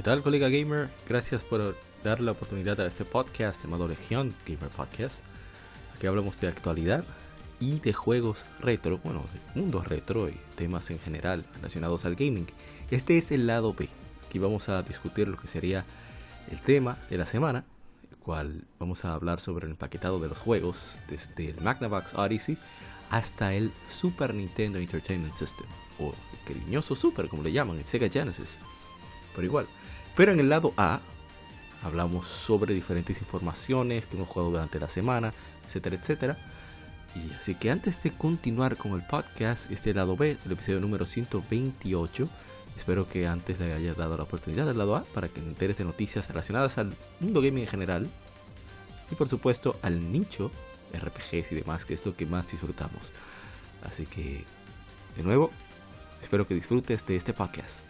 ¿Qué tal, colega gamer? Gracias por dar la oportunidad a este podcast llamado Legión Gamer Podcast. Aquí hablamos de actualidad y de juegos retro, bueno, de mundo retro y temas en general relacionados al gaming. Este es el lado B. Aquí vamos a discutir lo que sería el tema de la semana, el cual vamos a hablar sobre el empaquetado de los juegos, desde el Magnavox Odyssey hasta el Super Nintendo Entertainment System, o el cariñoso Super, como le llaman, el Sega Genesis. Pero igual, pero en el lado A hablamos sobre diferentes informaciones que hemos jugado durante la semana, etcétera, etcétera. Y así que antes de continuar con el podcast, este lado B, el episodio número 128, espero que antes le haya dado la oportunidad del lado A para que enteres de noticias relacionadas al mundo gaming en general y por supuesto al nicho RPGs y demás, que es lo que más disfrutamos. Así que, de nuevo, espero que disfrutes de este podcast.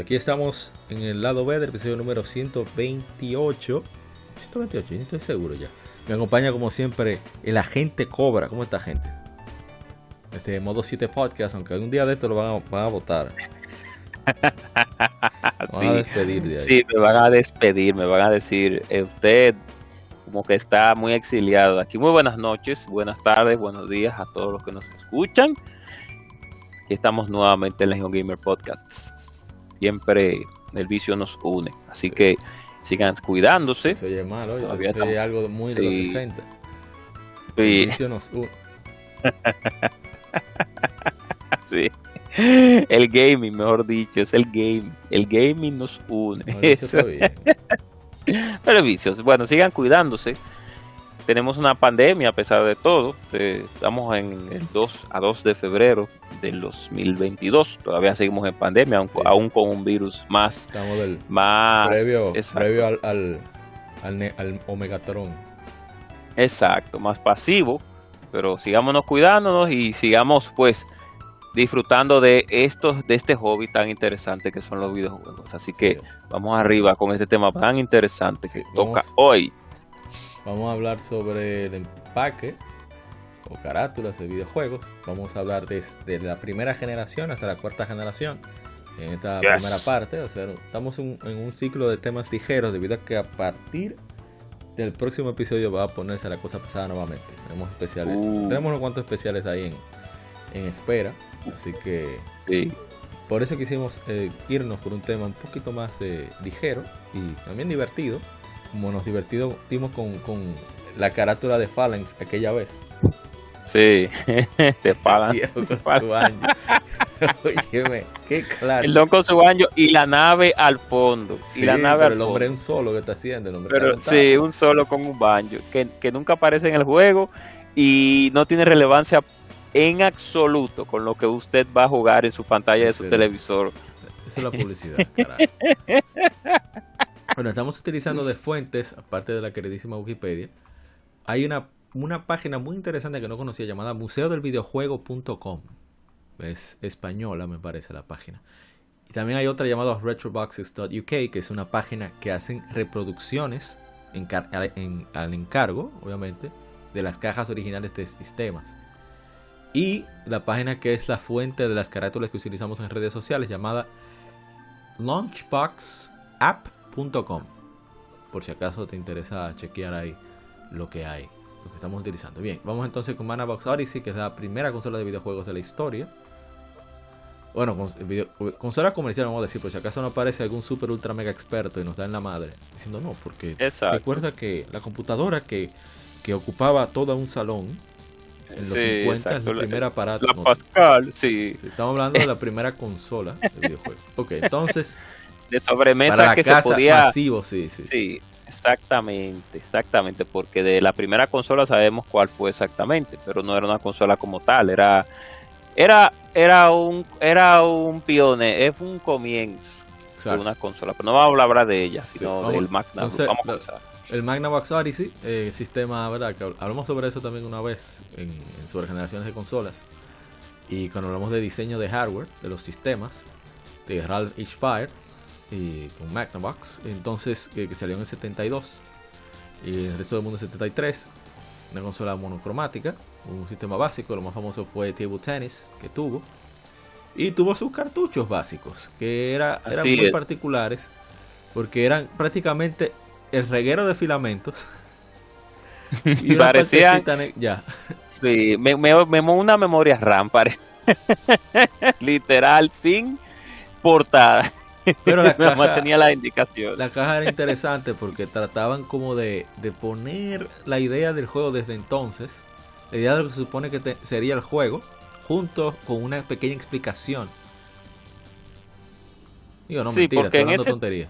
Aquí estamos en el lado B del episodio número 128. 128, yo no estoy seguro ya. Me acompaña como siempre el agente Cobra. ¿Cómo está gente? Este modo 7 podcast, aunque algún día de esto lo van a, van a votar. Van a despedir de ahí. Sí, me van a despedir, me van a decir, eh, usted como que está muy exiliado aquí. Muy buenas noches, buenas tardes, buenos días a todos los que nos escuchan. Aquí estamos nuevamente en Legion Gamer Podcast siempre el vicio nos une. Así que sigan cuidándose. Se oye mal, oye, Todavía se oye algo muy de los 60. Sí. El vicio nos une. Sí. El gaming, mejor dicho, es el game. El gaming nos une. No. Pero vicios. Bueno, sigan cuidándose. Tenemos una pandemia a pesar de todo. Eh, Estamos en el 2 a 2 de febrero del 2022. Todavía seguimos en pandemia, aun, Sí. aún con un virus más, Estamos del más previo, previo al, al, al, al Omegatron. exacto, más pasivo. Pero sigámonos cuidándonos y sigamos pues disfrutando de estos, de este hobby tan interesante que son los videojuegos. Así que Sí. vamos arriba con este tema tan interesante que Sí, toca vamos. hoy. Vamos a hablar sobre el empaque o carátulas de videojuegos. Vamos a hablar desde la primera generación hasta la cuarta generación. En esta primera parte, o sea, estamos en, en un ciclo de temas ligeros debido a que a partir del próximo episodio va a ponerse la cosa pesada nuevamente. Tenemos especiales, Uh. tenemos unos cuantos especiales ahí en, en espera, así que Sí. por eso quisimos eh, irnos por un tema un poquito más eh, ligero y también divertido, como nos divertimos con, con la carátula de Phalanx aquella vez. Sí, te pagan. Viejo te con pagan. su año. Óyeme, qué claro. El don con su baño y la nave al fondo. y la nave al el hombre es un solo que está haciendo. El hombre Pero está sí, un solo con un banjo. Que, que nunca aparece en el juego y no tiene relevancia en absoluto con lo que usted va a jugar en su pantalla de su Sí. televisor. Esa es la publicidad, carajo. Bueno, estamos utilizando de fuentes, aparte de la queridísima Wikipedia. Hay una, una página muy interesante que no conocía llamada museodelvideojuego.com. Es española, me parece la página. Y también hay otra llamada retroboxes.uk, que es una página que hacen reproducciones al encargo, obviamente, de las cajas originales de sistemas. Y la página que es la fuente de las carátulas que utilizamos en redes sociales, llamada launchboxapp.com. Por si acaso te interesa chequear ahí lo que hay, lo que estamos utilizando. Bien, vamos entonces con Manabox Odyssey, que es la primera consola de videojuegos de la historia. Bueno, cons- video- consola comercial, vamos a decir, por si acaso no aparece algún super ultra mega experto y nos da en la madre. Diciendo no, porque Exacto. recuerda que la computadora que que ocupaba todo un salón en los 50 el primer aparato. La Pascal, sí. Estamos hablando de la primera consola de videojuegos. Ok, entonces. De sobremesa que se podía. Masivo, sí, sí. Sí, exactamente, exactamente. Porque de la primera consola sabemos cuál fue exactamente, pero no era una consola como tal, era. Era, era un era un pionero, es un comienzo de una consola, pero no vamos a hablar de ella, sino del Magnavox. vamos a comenzar. El Magnavox Odyssey, eh, sistema, ¿verdad? Que hablamos sobre eso también una vez en, sobre generaciones de consolas. Y cuando hablamos de diseño de hardware, de los sistemas, de Ralph H. Fire y con Magnavox, entonces que, salió en el 72 y el resto del mundo en el 73, una consola monocromática, un sistema básico, lo más famoso fue Table Tennis que tuvo y tuvo sus cartuchos básicos que era, eran muy particulares porque eran prácticamente el reguero de filamentos. y parecía ya. Sí, me, me, una memoria RAM, literal, sin portada. Pero la caja, tenía la indicación. La caja era interesante porque trataban como de, de, poner la idea del juego desde entonces, la idea de lo que se supone que sería el juego, junto con una pequeña explicación. Digo, no, mentira, porque en ese... tontería.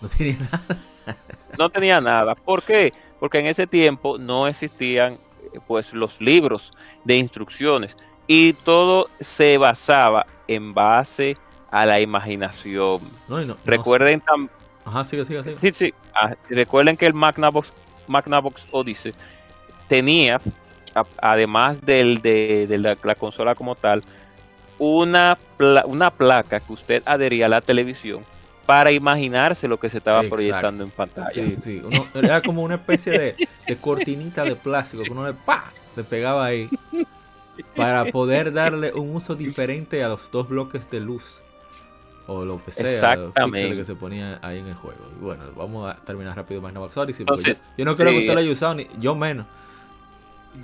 No tenía nada. no tenía nada. ¿Por qué? Porque en ese tiempo no existían pues los libros de instrucciones y todo se basaba en base a la imaginación. recuerden Ajá, sigue, sigue, Sí, sí. Ah, recuerden que el Magnavox, Magnavox Odyssey tenía, además del, de, la, consola como tal, una, una placa que usted adhería a la televisión para imaginarse lo que se estaba proyectando en pantalla. Sí, sí. era como una especie de, cortinita de plástico que uno le, ¡pa! le pegaba ahí para poder darle un uso diferente a los dos bloques de luz o lo que sea que se ponía ahí en el juego. Y bueno, vamos a terminar rápido más Odyssey. Entonces, yo, no creo que usted lo haya usado, ni yo menos.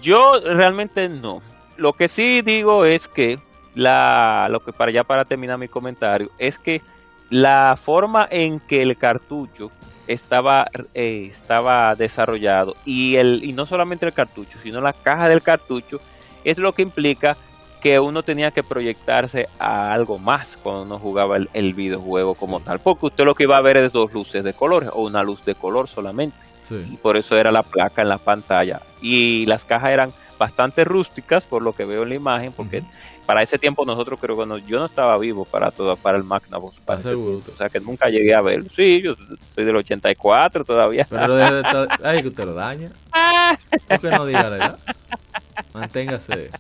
Yo realmente no. Lo que sí digo es que la lo que para ya para terminar mi comentario es que la forma en que el cartucho estaba, eh, estaba desarrollado y, el, y no solamente el cartucho, sino la caja del cartucho, es lo que implica que uno tenía que proyectarse a algo más cuando uno jugaba el, videojuego como tal, porque usted lo que iba a ver es dos luces de colores o una luz de color solamente. Y por eso era la placa en la pantalla. Y las cajas eran bastante rústicas, por lo que veo en la imagen, porque para ese tiempo nosotros creo que yo no estaba vivo para todo, para el Magnavox. o sea que nunca llegué a verlo. Sí, yo soy del 84 todavía. Pero ay, que usted lo daña. ¿Por qué no diga la verdad? Manténgase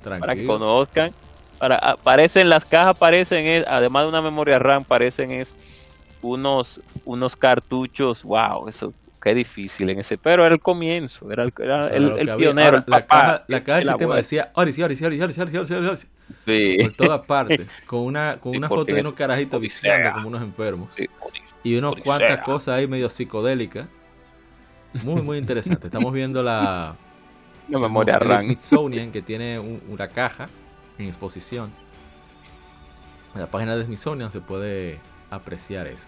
tranquilo. Para que conozcan. Para, aparecen las cajas, aparecen, además de una memoria RAM, parecen es unos, unos cartuchos. Wow, eso qué difícil en ese, pero era el comienzo, era el, el, pionero. la, caja, la caja del sistema decía Sí. Por todas partes, con una, con una foto de unos carajitos viciando como unos enfermos. y unas cuantas cosas ahí medio psicodélicas. Muy, muy interesante. Estamos viendo la, la memoria RAM. Smithsonian que tiene una caja en exposición. En la página de Smithsonian se puede apreciar eso.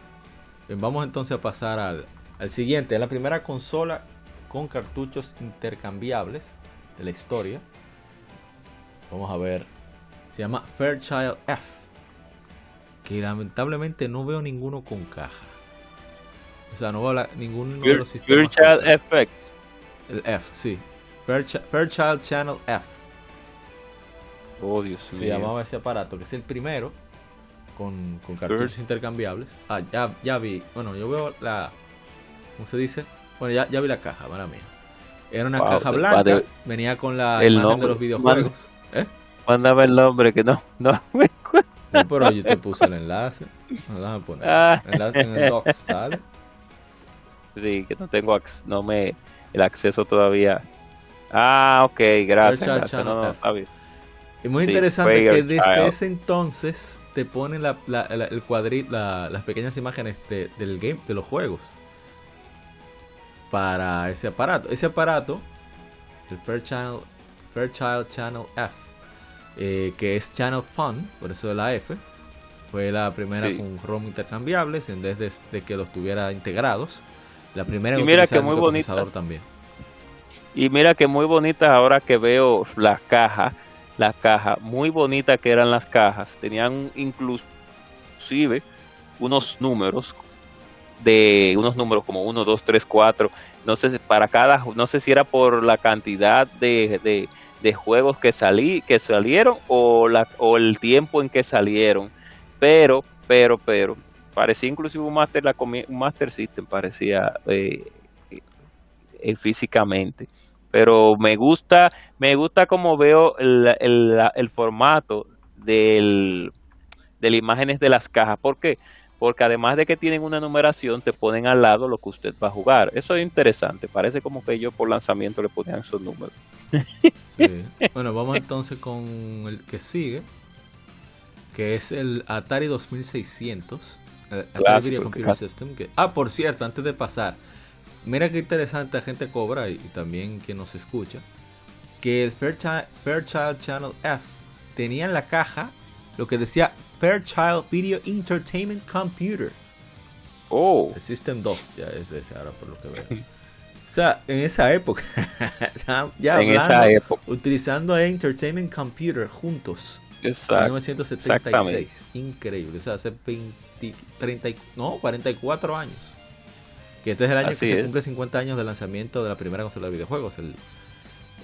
Bien, vamos entonces a pasar al, el siguiente, es la primera consola con cartuchos intercambiables de la historia. Vamos a ver. Se llama Fairchild F. Que lamentablemente no veo ninguno con caja. O sea, no veo ninguno de los sistemas. Fairchild FX. El F, sí. Fairchild, Channel F. Oh, Dios Se llamaba ese aparato, que es el primero con, con cartuchos intercambiables. Ah, ya, ya vi. Bueno, yo veo la, ¿cómo se dice? Bueno, ya, ya vi la caja, para mí. Era una caja blanca, venía con la el imagen de los videojuegos. ¿Eh? Mándame el nombre que no, no me pero yo te puse el enlace. No, poner. Ah. El enlace en el docs, ¿sale? Sí, que no tengo no me el acceso todavía. Ah, ok, gracias. No, Y muy interesante que desde ese entonces te ponen la, la, el cuadrito, las pequeñas imágenes de, del game, de los juegos para ese aparato. Ese aparato, el Fairchild, Fairchild Channel F, eh, que es Channel Fun, por eso de la F, fue la primera con ROM intercambiables en vez de, que los tuviera integrados. La primera y mira que muy bonita. también. Y mira que muy bonitas ahora que veo las cajas, las cajas, muy bonitas que eran las cajas. Tenían inclusive unos números de unos números como 1, 2, 3, 4, no sé para cada, no sé si era por la cantidad de, de, juegos que salí, que salieron o la o el tiempo en que salieron, pero, pero, pero, parecía inclusive un Master, la, un Master System, parecía eh, eh, físicamente. Pero me gusta, me gusta como veo el, el, el formato del, de las imágenes de las cajas. ¿Por qué? Porque además de que tienen una numeración, te ponen al lado lo que usted va a jugar. Eso es interesante. Parece como que ellos por lanzamiento le ponían esos números. Bueno, vamos entonces con el que sigue, que es el Atari 2600. Atari Video Computer System. Que, ah, por cierto, antes de pasar, mira qué interesante la gente cobra y, también quien nos escucha. Que el Fairchild, Channel F tenía en la caja lo que decía Fairchild Video Entertainment Computer. Oh. El System 2, ya es ese ahora por lo que veo. O sea, en esa época, ya en esa época. utilizando Entertainment Computer juntos. Exacto. En 1976. Increíble. O sea, hace 20, 30, no, 44 años. Que este es el año que se cumple 50 años del lanzamiento de la primera consola de videojuegos, el,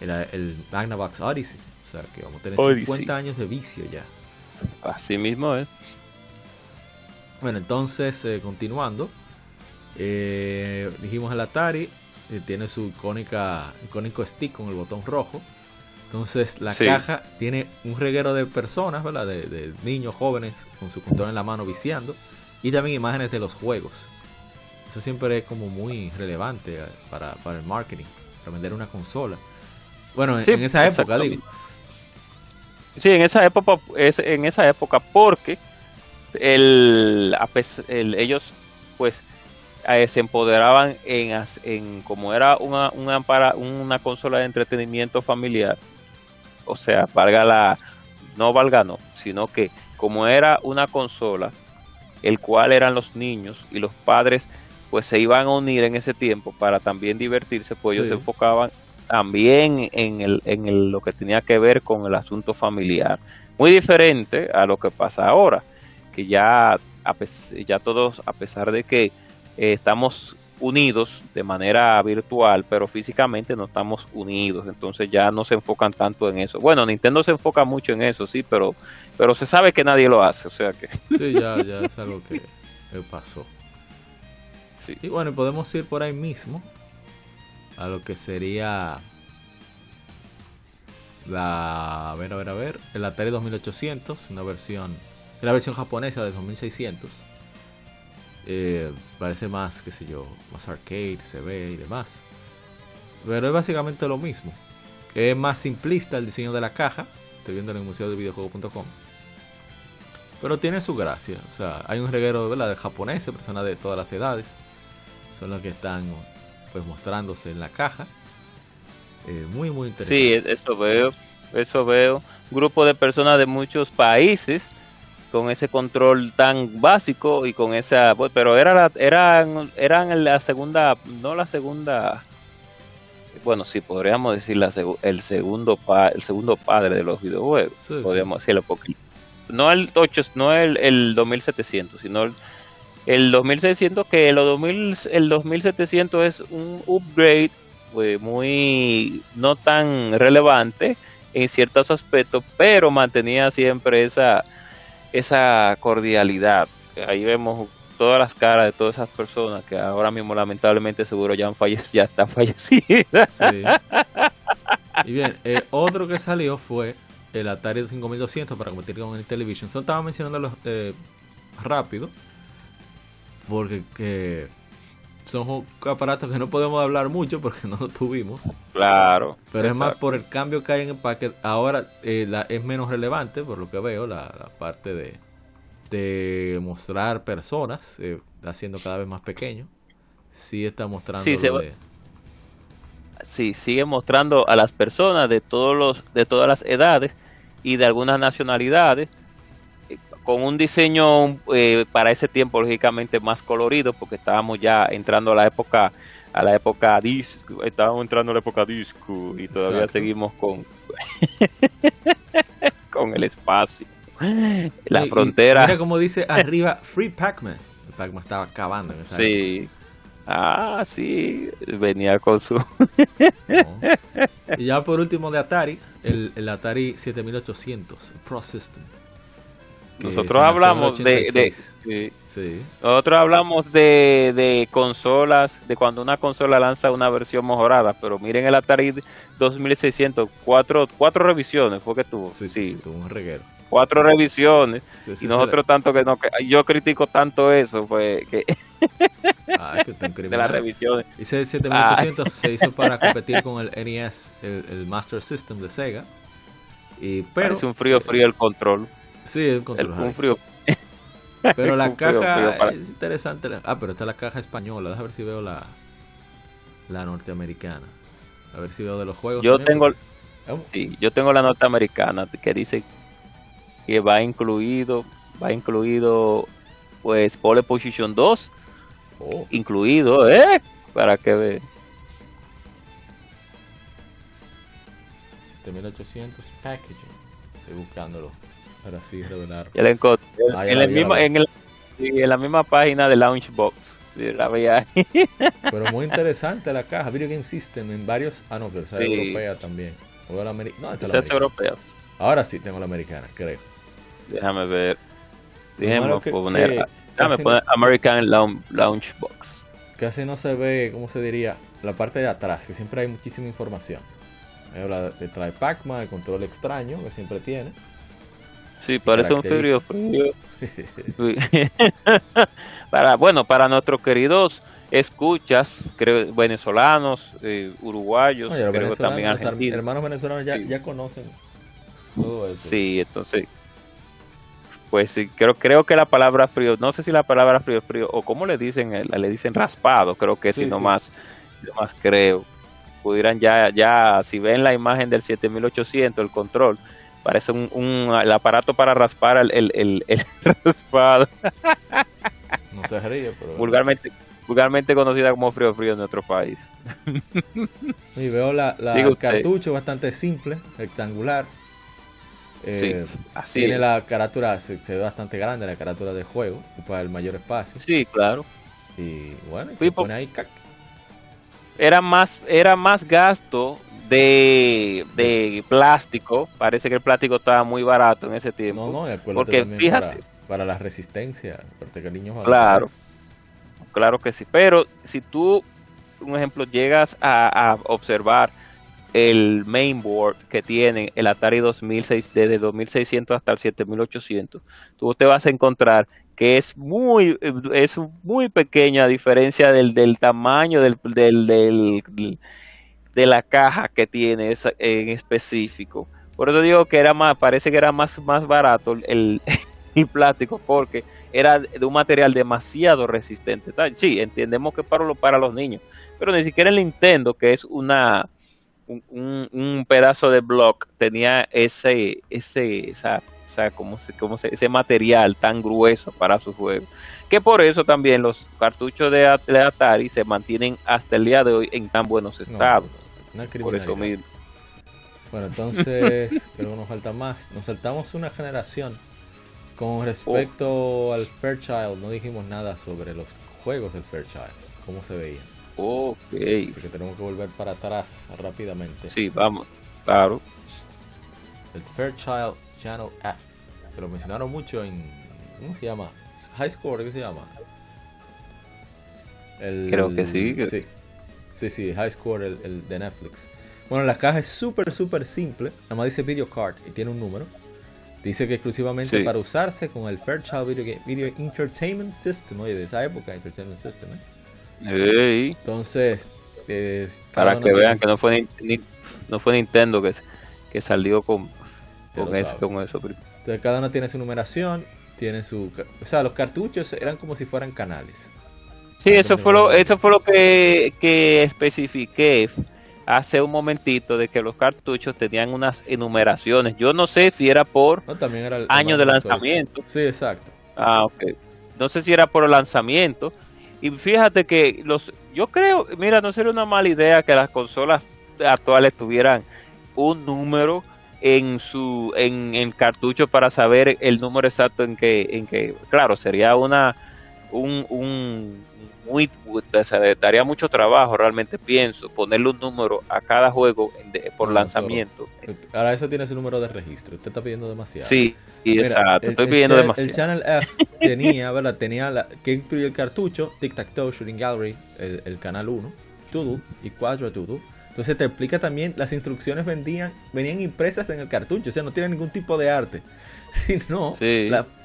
el, el Magnavox Odyssey. O sea, que vamos a tener 50 años de vicio ya. Así mismo es. Bueno, entonces, eh, continuando, eh, dijimos el Atari, eh, tiene su icónica, icónico stick con el botón rojo. Entonces la caja tiene un reguero de personas, ¿verdad? De, niños jóvenes con su control en la mano viciando. Y también imágenes de los juegos. Eso siempre es como muy relevante para, el marketing, para vender una consola. Bueno, en esa época, digo. Sí, en esa época, es, en esa época porque el, ellos pues eh, se empoderaban en, en como era una, una, para, una consola de entretenimiento familiar o sea, valga la, no valga no, sino que como era una consola, el cual eran los niños y los padres, pues se iban a unir en ese tiempo para también divertirse, pues ellos se enfocaban también en, el, en el, lo que tenía que ver con el asunto familiar. Muy diferente a lo que pasa ahora, que ya, ya todos, a pesar de que eh, estamos unidos de manera virtual, pero físicamente no estamos unidos, entonces ya no se enfocan tanto en eso. Bueno, Nintendo se enfoca mucho en eso, sí, pero pero se sabe que nadie lo hace, o sea que Sí, ya ya es algo que, pasó. Y bueno, podemos ir por ahí mismo a lo que sería la a ver, a ver, a ver, el Atari 2800, una versión, la versión japonesa de 2600 eh, parece más, qué sé yo, más arcade, se ve y demás. Pero es básicamente lo mismo. Es más simplista el diseño de la caja. Estoy viendo en el museo de videojuego.com. Pero tiene su gracia. O sea, hay un reguero de japoneses, personas de todas las edades. Son los que están pues mostrándose en la caja. Eh, muy, muy interesante. Sí, eso veo. Eso veo. Grupo de personas de muchos países con ese control tan básico y con esa pues, pero era la, eran eran la segunda no la segunda bueno sí podríamos decir la, el segundo pa, el segundo padre de los videojuegos podríamos decirlo porque no el 8 no el, el 2700 sino el, el 2600 que el 2000 el 2700 es un upgrade pues, muy no tan relevante en ciertos aspectos pero mantenía siempre esa esa cordialidad. Ahí vemos todas las caras de todas esas personas que ahora mismo lamentablemente seguro ya han fallecido, ya están fallecidas. Y bien, eh, otro que salió fue el Atari 5200 para competir con el Television. Solo estaba mencionándolo eh, rápido porque que son aparatos que no podemos hablar mucho porque no lo tuvimos. Claro. Pero es más por el cambio que hay en el paquete. Ahora eh, la, es menos relevante, por lo que veo, la, parte de, de mostrar personas, eh, está siendo cada vez más pequeño. Sí está mostrando. Sí, sí, sigue mostrando a las personas de todos los de todas las edades y de algunas nacionalidades con un diseño eh, para ese tiempo lógicamente más colorido porque estábamos ya entrando a la época a la época disco estábamos entrando a la época disco y todavía seguimos con con el espacio la frontera. mira como dice arriba Free Pac-Man el Pac-Man estaba acabando en esa sí. ah sí venía con su y ya por último de Atari el, el Atari 7800 el Pro System nosotros hablamos de, nosotros hablamos de, de, consolas, de cuando una consola lanza una versión mejorada, pero miren el Atari 2600, cuatro, cuatro revisiones fue que tuvo. Sí, sí, tuvo un reguero. Cuatro revisiones. y nosotros tanto que no, yo critico tanto eso, fue que... Ah, de las revisiones. Y 7800 se hizo para competir con el NES, el, Master System de Sega. Y, pero, Parece un frío frío el control. Sí, el control. frío. Pero la caja es interesante. Ah, pero está la caja española. Déjame ver si veo la, la norteamericana. A ver si veo de los juegos. Yo tengo, sí, yo tengo la norteamericana que dice que va incluido, va incluido, pues Pole Position 2, incluido, ¿eh? Para que ve. 7800 packaging. Estoy buscándolo. Para así revelar. Ya en, el mismo, en, el, en, la misma página de Launchbox. La veía Pero muy interesante la caja. Video Game System en varios. Ah, no, pero esa es europea también. O la no, esta es europea. Ahora sí tengo la americana, creo. Déjame ver. Déjame poner. déjame poner American Launchbox. Casi no se ve, ¿cómo se diría? La parte de atrás, que siempre hay muchísima información. Habla de trae Pac-Man, el control extraño que siempre tiene. Sí, parece un frío frío. para, bueno, para nuestros queridos escuchas, creo, venezolanos, eh, uruguayos, creo también argentinos. Hermanos venezolanos ya, ya conocen todo eso. Sí, entonces, pues sí, creo, creo que la palabra frío, no sé si la palabra frío frío, o como le dicen, eh, le dicen raspado, creo que sí, no más, más creo. Pudieran ya, ya, si ven la imagen del 7800, el control, Parece un, un, el aparato para raspar el, el, el, raspado. No se ríe, pero... Vulgarmente, vulgarmente conocida como frío frío en nuestro país. Y veo la, la cartucho bastante simple, rectangular. Eh, así tiene la carátula, se, ve bastante grande la carátula de juego, para el mayor espacio. Sí, claro. Y bueno, se pone ahí era más era más gasto de, de plástico. Parece que el plástico estaba muy barato en ese tiempo. No, no, porque fíjate. Para, la resistencia, Claro, claro que sí. Pero si tú, un ejemplo, llegas a, observar el mainboard que tiene el Atari 2006 desde 2600 hasta el 7800, tú te vas a encontrar que es muy es muy pequeña a diferencia del, del tamaño del, del, del de la caja que tiene en específico. Por eso digo que era más, parece que era más, más barato el, plástico porque era de un material demasiado resistente. Sí, entendemos que para, para los niños, pero ni siquiera el Nintendo, que es una un, pedazo de block, tenía ese, ese, esa, como, como ese material tan grueso para su juego. Que por eso también los cartuchos de, Atari se mantienen hasta el día de hoy en tan buenos estados. Por eso mismo. Bueno, entonces, pero nos falta más. Nos saltamos una generación. Con respecto oh. al Fairchild, no dijimos nada sobre los juegos del Fairchild, cómo se veían. Ok. Así que tenemos que volver para atrás rápidamente. Sí, vamos, claro. El Fairchild Channel F, que lo mencionaron mucho en. ¿Cómo se llama? High Score, ¿qué se llama? Creo que sí. Sí, Sí, sí, High Score, el, de Netflix. Bueno, la caja es súper, súper simple. Nada más dice Video Card y tiene un número. Dice que exclusivamente para usarse con el Fairchild Video, Video Entertainment System. Oye, de esa época, Entertainment System, ¿eh? Entonces, para que vean que no fue, no fue Nintendo que, que salió con, con, eso, con eso. Entonces, cada uno tiene su numeración, tiene su. O sea, los cartuchos eran como si fueran canales. Sí, eso fue lo, eso fue lo que, que especifiqué hace un momentito de que los cartuchos tenían unas enumeraciones. Yo no sé si era por también era el, año de lanzamiento. Sí, exacto. Ah, ok. No sé si era por el lanzamiento. Y fíjate que los, yo creo, mira, no sería una mala idea que las consolas actuales tuvieran un número en su en el cartucho para saber el número exacto en que en que claro sería una un, un muy daría mucho trabajo realmente pienso ponerle un número a cada juego por lanzamiento. ahora eso tiene su número de registro usted está pidiendo demasiado. Sí exacto estoy pidiendo demasiado el channel F tenía verdad tenía la, que incluye el cartucho tic tac toe shooting gallery el, canal 1 todo y 4 todo entonces te explica también, las instrucciones vendían, venían impresas en el cartucho, o sea, no tiene ningún tipo de arte, sino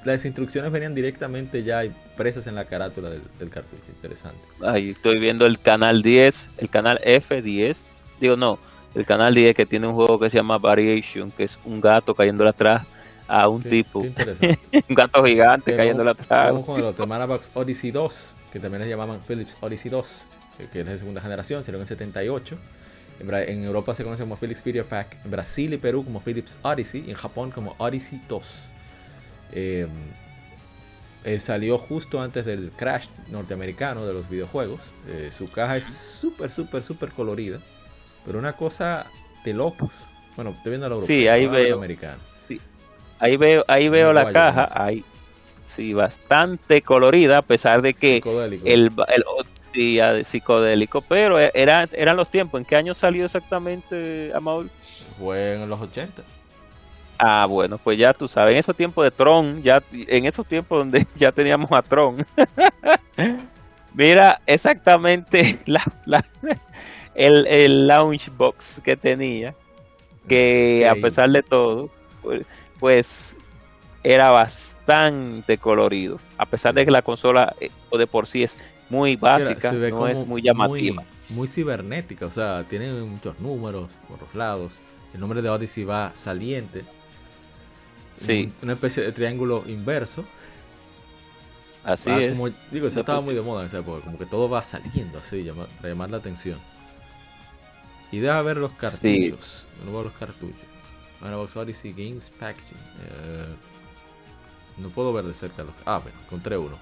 las instrucciones venían directamente ya impresas en la carátula del, cartucho. Interesante. Ahí estoy viendo el canal 10, el canal F10, digo no, el canal 10 que tiene un juego que se llama Variation, que es un gato cayéndole atrás a un tipo. un gato gigante cayéndole atrás. Vamos con el otro, Manabox Odyssey 2, que también le llamaban Philips Odyssey 2, que es de segunda generación, salió en 78. En Europa se conoce como Philips Video Pack, en Brasil y Perú como Philips Odyssey y en Japón como Odyssey 2. Em, eh, salió justo antes del crash norteamericano de los videojuegos. Eh, su caja es súper, súper, súper colorida, pero una cosa de locos. Bueno, estoy viendo la europea, sí, ahí veo. Sí. Ahí veo, ahí veo la caja, ahí sí, bastante colorida, a pesar de que el, el, de psicodélico, pero e, era, eran los tiempos. ¿En qué año salió exactamente Amaul? Fue en los 80. Ah, bueno, pues ya tú sabes, en esos tiempos de Tron, ya en esos tiempos donde ya teníamos a Tron. Mira exactamente la, el, el launch box que tenía, que a pesar de todo, pues, pues, era bastante colorido, a pesar de que la consola eh, o de por sí es muy básica, no es muy llamativa. Muy, cibernética, o sea, tiene muchos números por los lados. El nombre de Odyssey va saliente. Sí. Una especie de triángulo inverso. Así es. Como, digo, eso estaba muy de moda en esa época, como que todo va saliendo así, para llamar la atención. Y deja ver los cartuchos. No veo los cartuchos. Box Odyssey Games Packaging. Eh, no puedo ver de cerca los. Ah, bueno, encontré uno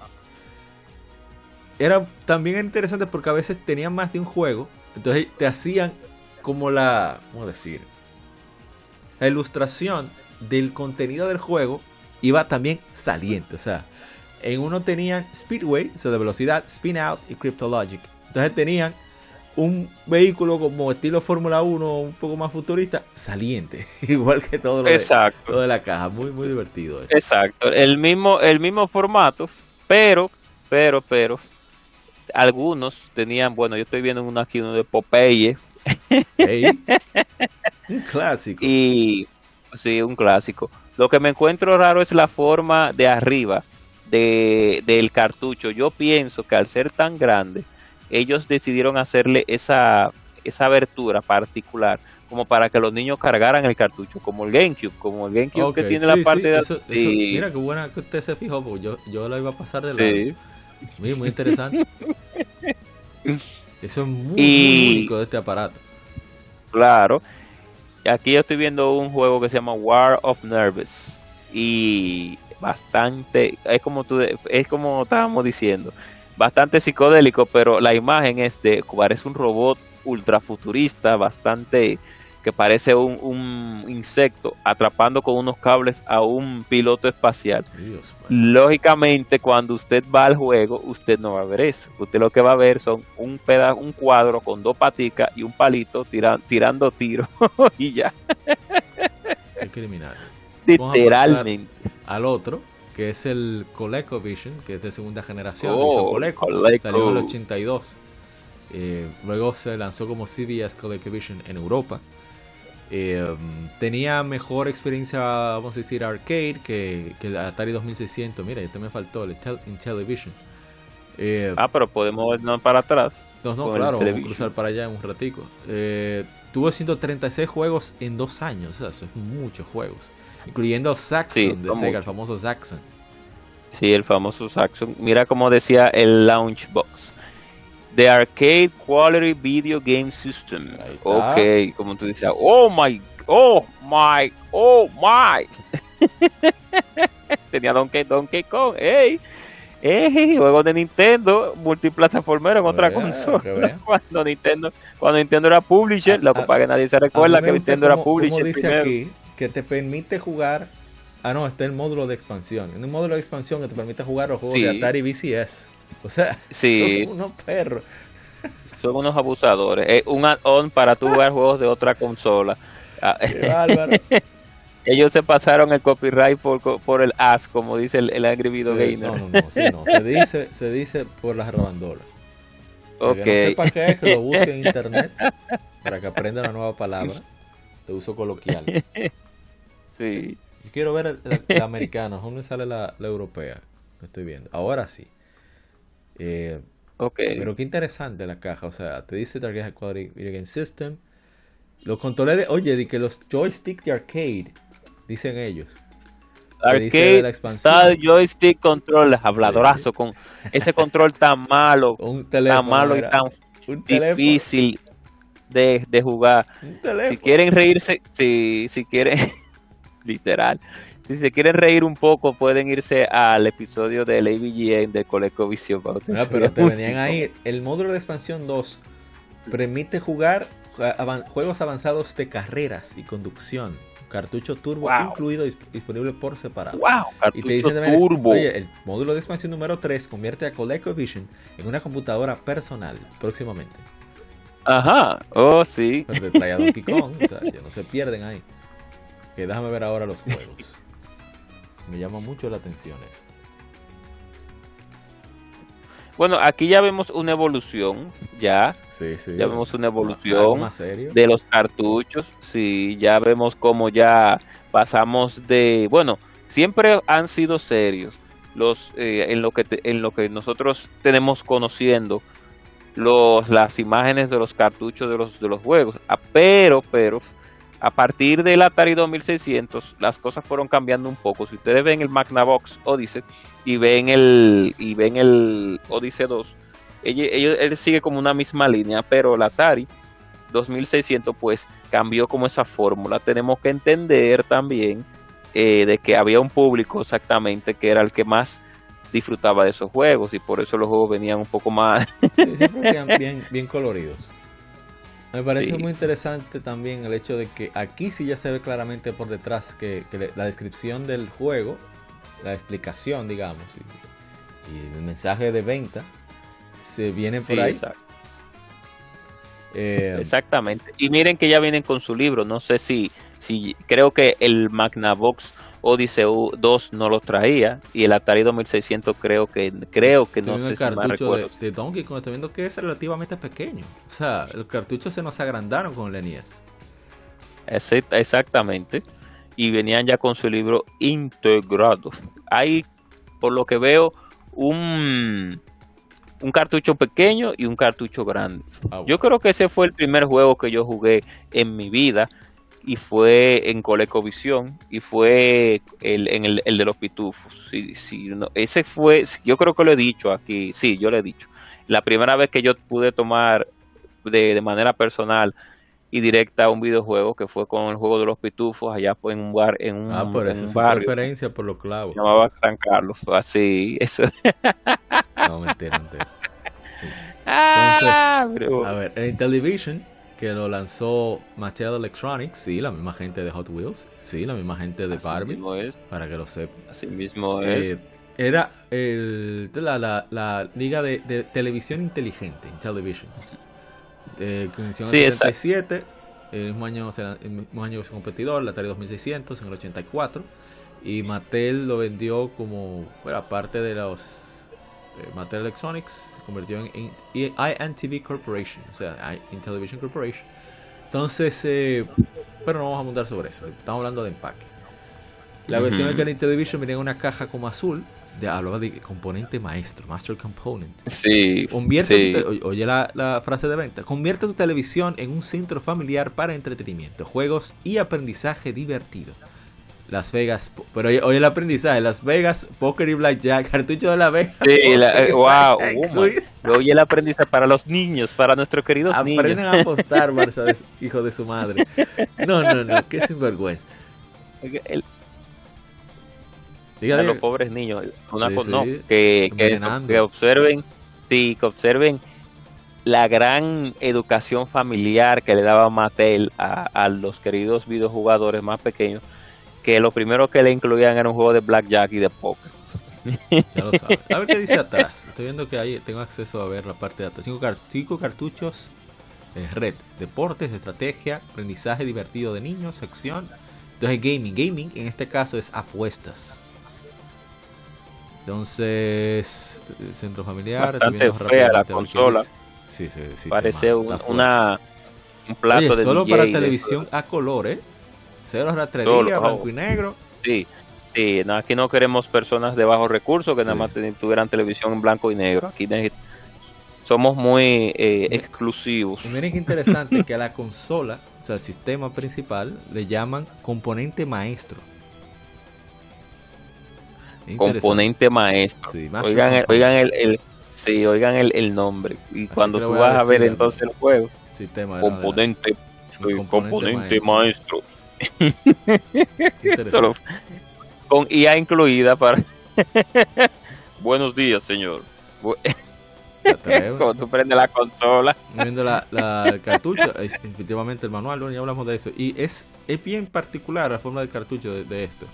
era también interesante porque a veces tenían más de un juego. Entonces te hacían como la. ¿Cómo decir? La ilustración del contenido del juego iba también saliente. O sea, en uno tenían Speedway, o sea, de velocidad, Spin Out y Cryptologic. Entonces tenían un vehículo como estilo Fórmula 1, un poco más futurista, saliente. Igual que todo lo, Exacto. De, de la caja. Muy, muy divertido. Eso. Exacto. El mismo, el mismo formato, pero, pero, pero, algunos tenían, bueno, yo estoy viendo uno aquí, uno de Popeye. un clásico. Y sí, un clásico. Lo que me encuentro raro es la forma de arriba de, del cartucho. Yo pienso que al ser tan grande, ellos decidieron hacerle esa, esa abertura particular como para que los niños cargaran el cartucho, como el GameCube, como el GameCube que tiene la parte de... Eso, mira qué buena que usted se fijó, porque yo, yo lo iba a pasar de lado. Muy, muy interesante. Eso es muy, único de este aparato. Claro. Aquí yo estoy viendo un juego que se llama War of Nervous. Y bastante, es como tú, es como estábamos diciendo, bastante psicodélico, pero la imagen es de, parece un robot ultra futurista, bastante que parece un, insecto atrapando con unos cables a un piloto espacial. Lógicamente, cuando usted va al juego, usted no va a ver eso. Usted lo que va a ver son un pedazo, un cuadro con dos paticas y un palito tirando tiros y ya. Qué criminal. Literalmente. Al otro, que es el ColecoVision, que es de segunda generación. Oh, Coleco, Salió en el 82. Eh, luego se lanzó como CBS ColecoVision en Europa. Eh, tenía mejor experiencia, vamos a decir, arcade que, que el Atari 2600. Mira, este me faltó, el Intellivision. Eh, ah, pero podemos irnos para atrás. No, no, claro, vamos a cruzar para allá en un ratico. Eh, tuvo 136 juegos en dos años, o sea, eso es muchos juegos. Incluyendo Saxon de Sega, el famoso Saxon. Sí, el famoso Saxon. Mira como decía el Launch Box. The Arcade Quality Video Game System. Ok, como tú decías, oh my, oh my, oh my. Tenía Donkey, Donkey Kong, hey. Hey, juego de Nintendo, multiplataformero en otra consola. Cuando Nintendo, cuando Nintendo era publisher, ah, lo que ah, que nadie se recuerda que Nintendo era publisher. dice aquí que te permite jugar. Ah, no, está el módulo de expansión. En un módulo de expansión que te permite jugar los juegos de Atari VCS. O sea, sí. son unos perros. Son unos abusadores. Es un add-on para tú jugar juegos de otra consola. Ah, Ellos se pasaron el copyright por, por el as, como dice el, el Angry Video Gamer. No, no, no, sí, no. Se dice, se dice por las rabandolas. Ok. Que no sepa qué es, que lo busque en internet para que aprenda la nueva palabra de uso coloquial. Sí. Yo quiero ver el, americano. ¿Dónde sale la, la europea? Lo estoy viendo. Ahora sí. Eh, Pero qué interesante la caja. O sea, te dice Target Quality Video Game System. Los controles de. Oye, de que los joystick de arcade, dicen ellos. Arcade, la joystick control, habladorazo, con ese control tan malo, tan malo y tan difícil de, de jugar. Si quieren reírse, si, si quieren, literal, si se quieren reír un poco, pueden irse al episodio del ABGN de ColecoVision. Ah, pero te venían ahí. El módulo de expansión 2 permite jugar juegos avanzados de carreras y conducción. Cartucho turbo incluido disponible por separado. Wow, y te dicen turbo. Oye, el módulo de expansión número 3 convierte a ColecoVision en una computadora personal próximamente. Ajá, oh sí. Pero Donkey Kong, o sea, ya no se pierden ahí. Que déjame ver ahora los juegos. Me llama mucho la atención eso. Bueno, aquí ya vemos una evolución, ya. Sí, sí. Ya vemos una evolución de los cartuchos. Sí, ya vemos cómo ya pasamos de, bueno, siempre han sido serios los eh, en lo que en lo que nosotros tenemos conociendo los las imágenes de los cartuchos de los de los juegos, ah, pero pero a partir del Atari 2600 las cosas fueron cambiando un poco. Si ustedes ven el Magnavox Odyssey y ven el y ven el Odyssey 2, él, sigue como una misma línea, pero el Atari 2600 pues cambió como esa fórmula. Tenemos que entender también eh, de que había un público exactamente que era el que más disfrutaba de esos juegos y por eso los juegos venían un poco más siempre bien coloridos me parece muy interesante también el hecho de que aquí sí ya se ve claramente por detrás que, la descripción del juego, la explicación, digamos, y, el mensaje de venta se viene por ahí. Eh, Exactamente. Y miren que ya vienen con su libro. No sé si, si creo que el Magnavox Odyssey 2 no lo traía y el Atari 2600 creo que creo que no sé si mal recuerdo. De, de, Donkey Kong estoy viendo que es relativamente pequeño. O sea, los cartuchos se nos agrandaron con el NES. Exactamente. Y venían ya con su libro integrado. Hay, por lo que veo, un, un cartucho pequeño y un cartucho grande. Ah, yo creo que ese fue el primer juego que yo jugué en mi vida y fue en ColecoVision y fue el, en el, de los pitufos. Sí, sí, no, ese fue, yo creo que lo he dicho aquí, sí, yo lo he dicho. La primera vez que yo pude tomar de, de manera personal y directa un videojuego que fue con el juego de los pitufos allá en un bar en un, ah, por eso barrio. referencia por los clavos. llamaba San Carlos, así, eso. no, mentira, mentira. Ah, Entonces, a ver, en Television que lo lanzó Mattel Electronics, sí, la misma gente de Hot Wheels, sí, la misma gente de Barbie, para que lo sepan. Así mismo eh, es. Era el, la, la, liga de, televisión inteligente, Intellivision. Eh, que inició en el 77, el mismo año, el mismo año su competidor, la Atari 2600, en el 84. Y Mattel lo vendió como, bueno, parte de los eh, Mattel Electronics se convirtió en, INTV Corporation, o sea, Intellivision Corporation. Entonces, eh, pero no vamos a montar sobre eso, estamos hablando de empaque. La cuestión es que el Intellivision venía en una caja como azul, de, hablaba de componente maestro, master component. Sí. Convierte oye la, la, frase de venta, convierte tu televisión en un centro familiar para entretenimiento, juegos y aprendizaje divertido. Las Vegas, pero hoy el aprendizaje, Las Vegas, Poker y Blackjack, cartucho de la Vegas. Sí, wow, hoy el aprendizaje para los niños, para nuestros queridos niños. Aprenden a apostar, Marza, hijo de su madre. No, no, no, qué sinvergüenza. El, a los pobres niños, una no, que, que, observen, sí, que observen la gran educación familiar que le daba Mattel a, a los queridos videojugadores más pequeños que lo primero que le incluían era un juego de blackjack y de poker. Ya lo sabes. A ver qué dice atrás. Estoy viendo que ahí tengo acceso a ver la parte de atrás. Cinco, cartuchos. Eh, red. Deportes, estrategia, aprendizaje divertido de niños, sección. Entonces gaming. Gaming en este caso es apuestas. Entonces, centro familiar. Bastante fea la consola. Sí, sí, sí, Parece una, un plato de Solo para televisión a color, ¿eh? Cero rastrería, blanco y negro. Sí, sí, aquí no queremos personas de bajos recursos que nada más tuvieran televisión en blanco y negro. Aquí somos muy eh, exclusivos. Y miren qué interesante que a la consola, o sea, el sistema principal, le llaman componente maestro. Componente maestro. oigan, el, oigan el, sí, oigan el, nombre. Y cuando tú vas a, ver entonces el juego, sistema componente, componente, maestro. Con IA incluida para... Buenos días, señor. Cuando tú prendes la consola. Viendo la, la cartucho, es, efectivamente el manual, ya hablamos de eso. Y es, es bien particular la forma del cartucho de, esto.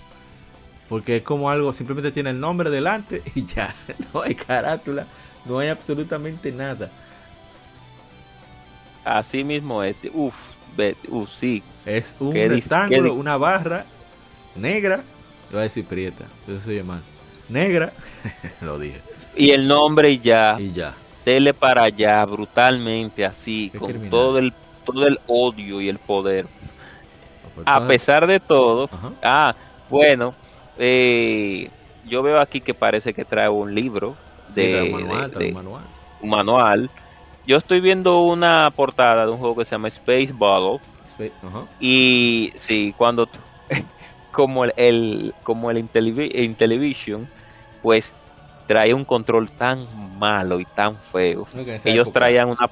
Porque es como algo, simplemente tiene el nombre delante y ya. No hay carátula, no hay absolutamente nada. Así mismo este, uff, uf, sí, es un rectángulo, una barra negra. Iba a decir prieta, eso se llama. Negra, lo dije. Y el nombre y ya. Y ya. Tele para allá, brutalmente, así, con todo el, todo el odio y el poder. Pues, a pesar de todo, ah, bueno, eh, yo veo aquí que parece que trae un libro de, un manual, un manual. Yo estoy viendo una portada de un juego que se llama Space Bottle y sí, cuando como el, como el Intellivision, pues trae un control tan malo y tan feo. Ellos traían una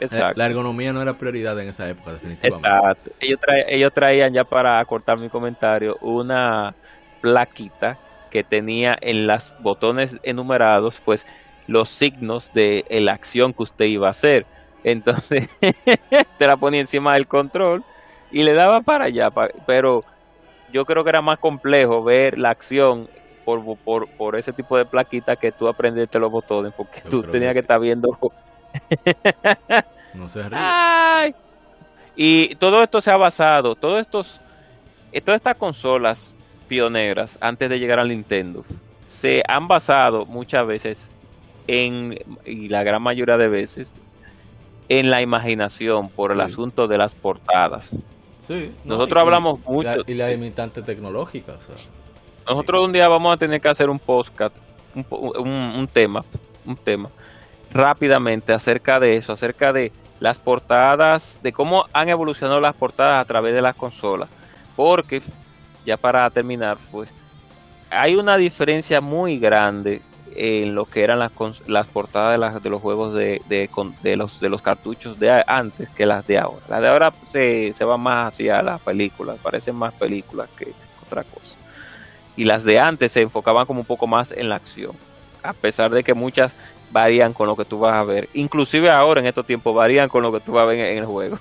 Exacto. La ergonomía no era prioridad en esa época, definitivamente. Exacto. Ellos, ellos traían, ya para cortar mi comentario, una plaquita que tenía en los botones enumerados, pues los signos de la acción que usted iba a hacer. Entonces te la ponía encima del control y le daba para allá. pero yo creo que era más complejo ver la acción por, por, por ese tipo de plaquita que tú aprendiste los botones, porque tú tenías que, estar viendo. no se Y todo esto se ha basado, todos estos, todas estas consolas pioneras antes de llegar al Nintendo se han basado muchas veces en, y la gran mayoría de veces, en la imaginación por el asunto de las portadas. Sí, nosotros hablamos mucho. y la limitante tecnológica. nosotros un día vamos a tener que hacer un podcast, un, tema, un tema, rápidamente acerca de eso, acerca de las portadas, de cómo han evolucionado las portadas a través de las consolas. Porque, ya para terminar, pues, hay una diferencia muy grande en lo que eran las, las portadas de, las, de los juegos de, de, los, de los cartuchos de antes que las de ahora. Las de ahora se, se van más hacia las películas, parecen más películas que otra cosa. Y las de antes se enfocaban como un poco más en la acción, a pesar de que muchas varían con lo que tú vas a ver. Inclusive ahora en estos tiempos varían con lo que tú vas a ver en, el juego.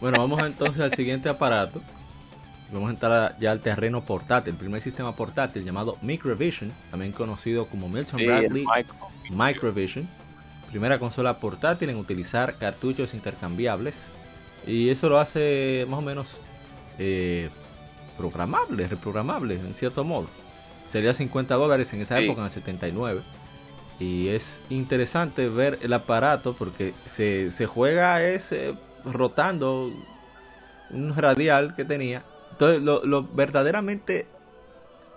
bueno, vamos entonces al siguiente aparato Vamos a entrar ya al terreno portátil. El primer sistema portátil llamado Microvision, también conocido como Milton Bradley Microvision. Primera consola portátil en utilizar cartuchos intercambiables. Y eso lo hace más o menos eh, programable, reprogramable en cierto modo. Sería 50 dólares en esa época, en el 79. Y es interesante ver el aparato porque se, se juega ese rotando un radial que tenía entonces, lo, verdaderamente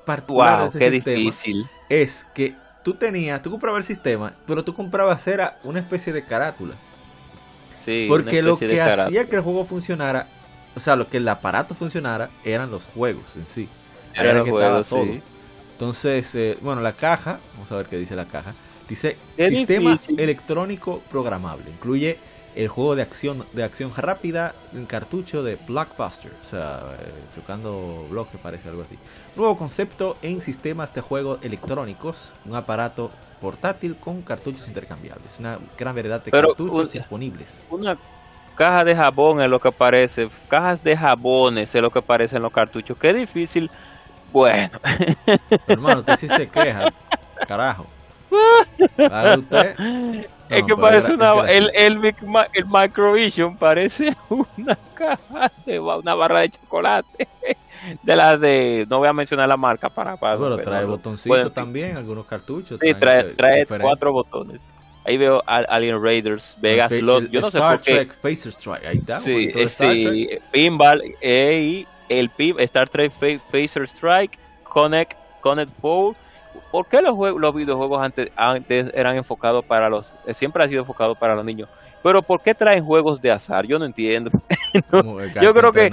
particular de ese difícil. es que tú tenías, tú comprabas el sistema, pero tú comprabas era una especie de carátula. Sí, Porque lo que hacía que el juego funcionara o sea, lo que el aparato funcionara eran los juegos en sí. Era los juegos, todo. Entonces, eh, bueno, la caja, vamos a ver qué dice la caja. Dice sistema electrónico programable. Incluye el juego de acción de acción rápida en cartucho de Blockbuster, o sea, eh, tocando bloque parece algo así. Nuevo concepto en sistemas de juegos electrónicos, un aparato portátil con cartuchos intercambiables, una gran variedad de cartuchos disponibles. Una caja de jabón es lo que parece, cajas de jabones es lo que parece en los cartuchos. Qué difícil. Bueno. hermano, usted sí se queja, carajo. es que parece una, el, el, el, Microvision parece una caja de una barra de chocolate. De las de, no voy a mencionar la marca para. para bueno, trae botoncitos también, algunos cartuchos. Sí, trae, trae cuatro botones. Ahí veo Alien Raiders, Vegas Slot. Yo no sé por qué. Trek Phaser Strike, ahí está. Sí, sí Pinball eh, el PIB, Star Trek Phaser Strike, Connect, Connect 4 ¿Por qué los, los videojuegos antes, antes eran enfocados para los... Eh, siempre ha sido enfocado para los niños. Pero ¿por qué traen juegos de azar? Yo no entiendo. yo creo que...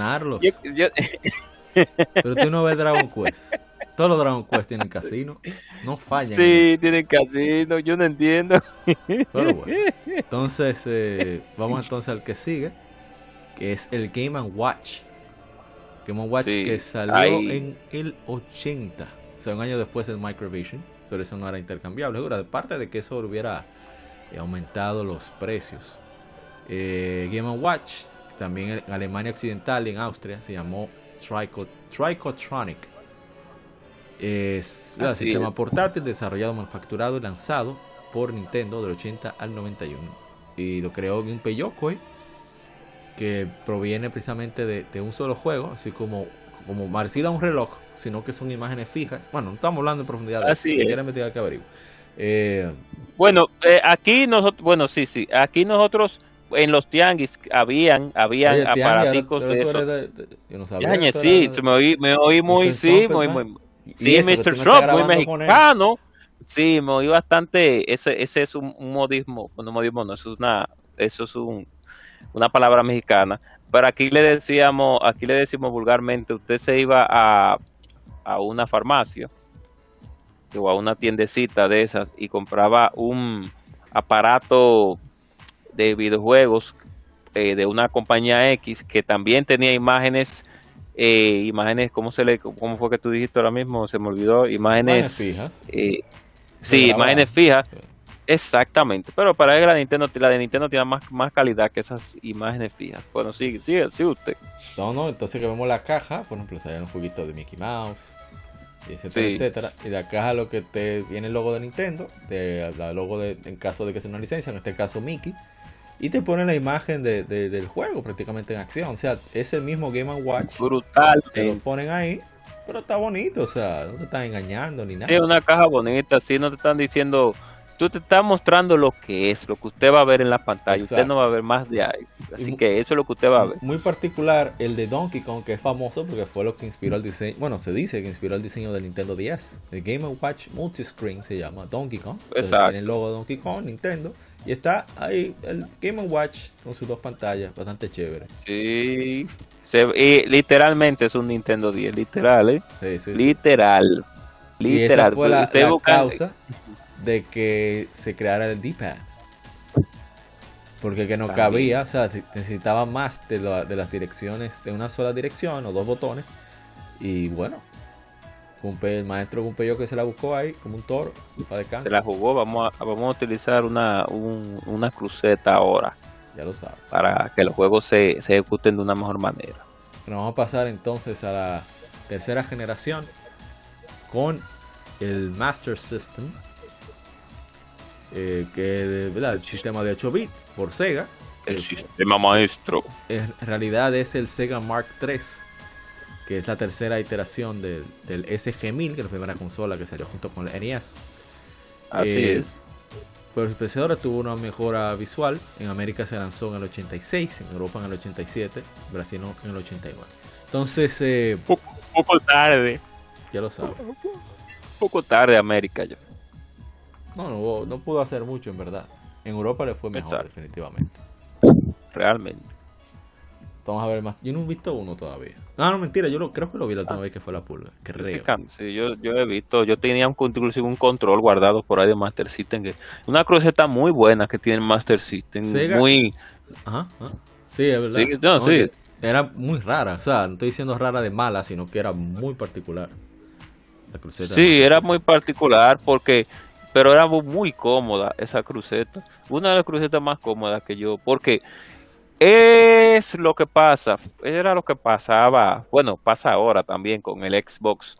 Pero tú no ves Dragon Quest. Todos los Dragon Quest tienen casino. No fallan. Sí, tienen casino. Yo no entiendo. Pero bueno. Entonces, eh, vamos entonces al que sigue. Que es el Game Watch. Game Watch que salió en el 80 o sea, un año después del Microvision, pero eso no era intercambiable. Ahora, de parte de que eso hubiera eh, aumentado los precios. Eh, Game Watch, también en Alemania Occidental y en Austria, se llamó Trico, Tricotronic. Es un sistema portátil desarrollado, manufacturado y lanzado por Nintendo del 80 al 91. Y lo creó un Yokoi que proviene precisamente de, de, un solo juego, así como como parecido a un reloj, sino que son imágenes fijas. Bueno, no estamos hablando en profundidad. Así es. que averiguo. Eh, bueno, eh, aquí nosotros, bueno, sí, sí, aquí nosotros en los tianguis habían, habían aparaticos de, eso. yo no sabía. sí, me oí, me oí muy, sí, muy, muy, sí, Mr. Shop, muy mexicano. Sí, me oí bastante, ese, ese es un, modismo, bueno, modismo no, eso es una, eso es un, una palabra mexicana, pero aquí le decíamos, aquí le decimos vulgarmente, usted se iba a, a una farmacia o a una tiendecita de esas y compraba un aparato de videojuegos eh, de una compañía X que también tenía imágenes eh, imágenes cómo se le cómo fue que tú dijiste ahora mismo se me olvidó imágenes, fijas. eh, sí imágenes fijas Exactamente, pero para que la Nintendo, la de Nintendo tiene más, más calidad que esas imágenes fijas. Bueno, sigue, sigue, sigue usted. No, no, entonces que vemos la caja, por ejemplo, salen un juguito de Mickey Mouse, etcétera, etcétera. Y la caja lo que te viene el logo de Nintendo, de, la logo de, en caso de que sea una licencia, en este caso Mickey, y te pone la imagen de, del juego prácticamente en acción. O sea, es el mismo Game Watch. Brutal. Te lo ponen ahí, pero está bonito, o sea, no te están engañando ni nada. Es una caja bonita, sí, no te están diciendo tú te estás mostrando lo que es, lo que usted va a ver en la pantalla. Usted no va a ver más de ahí. Así que eso es lo que usted va a ver. Muy particular el de Donkey Kong, que es famoso porque fue lo que inspiró el diseño. Bueno, se dice que inspiró el diseño del Nintendo 10. El Game Watch Multiscreen se llama Donkey Kong. Exacto. Tiene el logo de Donkey Kong, Nintendo. Y está ahí el Game Watch con sus dos pantallas, bastante chévere. Sí. y literalmente es un Nintendo 10, literal, ¿eh? Sí, sí, literal. Literal. fue la, causa de que se creara el D-pad. Porque que no cabía, o sea, necesitaba más de, de, las direcciones, de una sola dirección o dos botones. Y bueno, el maestro Cumpeyo que se la buscó ahí, como un toro, Se la jugó, vamos a, vamos a utilizar una, una cruceta ahora. Ya lo sabes. Para que los juegos se, se ejecuten de una mejor manera. vamos a pasar entonces a la tercera generación con el Master System eh, que el sistema de 8 bits por Sega. El sistema maestro. En realidad es el Sega Mark III, que es la tercera iteración del, del SG-1000, que es la primera consola que salió junto con el NES. Así eh, es. Pero el PC tuvo una mejora visual. En América se lanzó en el 86, en Europa en el 87, en Brasil en el 89. Entonces. Eh, poco, tarde. Ya lo sabes. Poco tarde, América. Ya. No, no, pudo hacer mucho en verdad. En Europa le fue mejor, definitivamente. Realmente. Vamos a ver más. Yo no he visto uno todavía. No, no, mentira. Yo lo, creo que lo vi la última vez que fue la pulga. Creo. Sí, yo, yo he visto. Yo tenía un, inclusive un control guardado por ahí de Master System. Que, una cruceta muy buena que tiene Master System. Muy. Ajá, Sí, es verdad. sí. Era muy rara. O sea, no estoy diciendo rara de mala, sino que era muy particular. La cruceta. Sí, era muy particular porque. Pero era muy cómoda esa cruceta. Una de las crucetas más cómodas que yo. Porque es lo que pasa, era lo que pasaba, bueno, pasa ahora también con el Xbox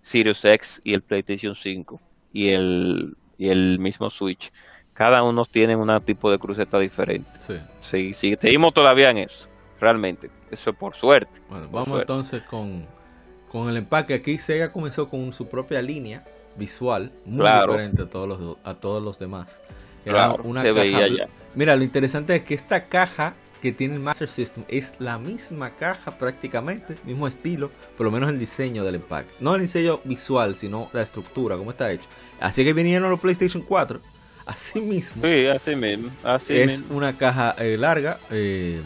Series X y el PlayStation 5 y el, y el mismo Switch. Cada uno tiene un tipo de cruceta diferente. Sí. Sí, sí, seguimos todavía en eso, realmente. Eso es por suerte. Bueno, vamos entonces con, con el empaque. Aquí Sega comenzó con su propia línea visual, muy diferente a todos los, a todos los demás. claro, se veía ya. Mira, lo interesante es que esta caja que tiene el Master System es la misma caja prácticamente, mismo estilo, por lo menos el diseño del empaque. No el diseño visual, sino la estructura, cómo está hecho. Así que vinieron los PlayStation 4. Así mismo. Sí, así mismo. Así es una caja eh, larga, eh,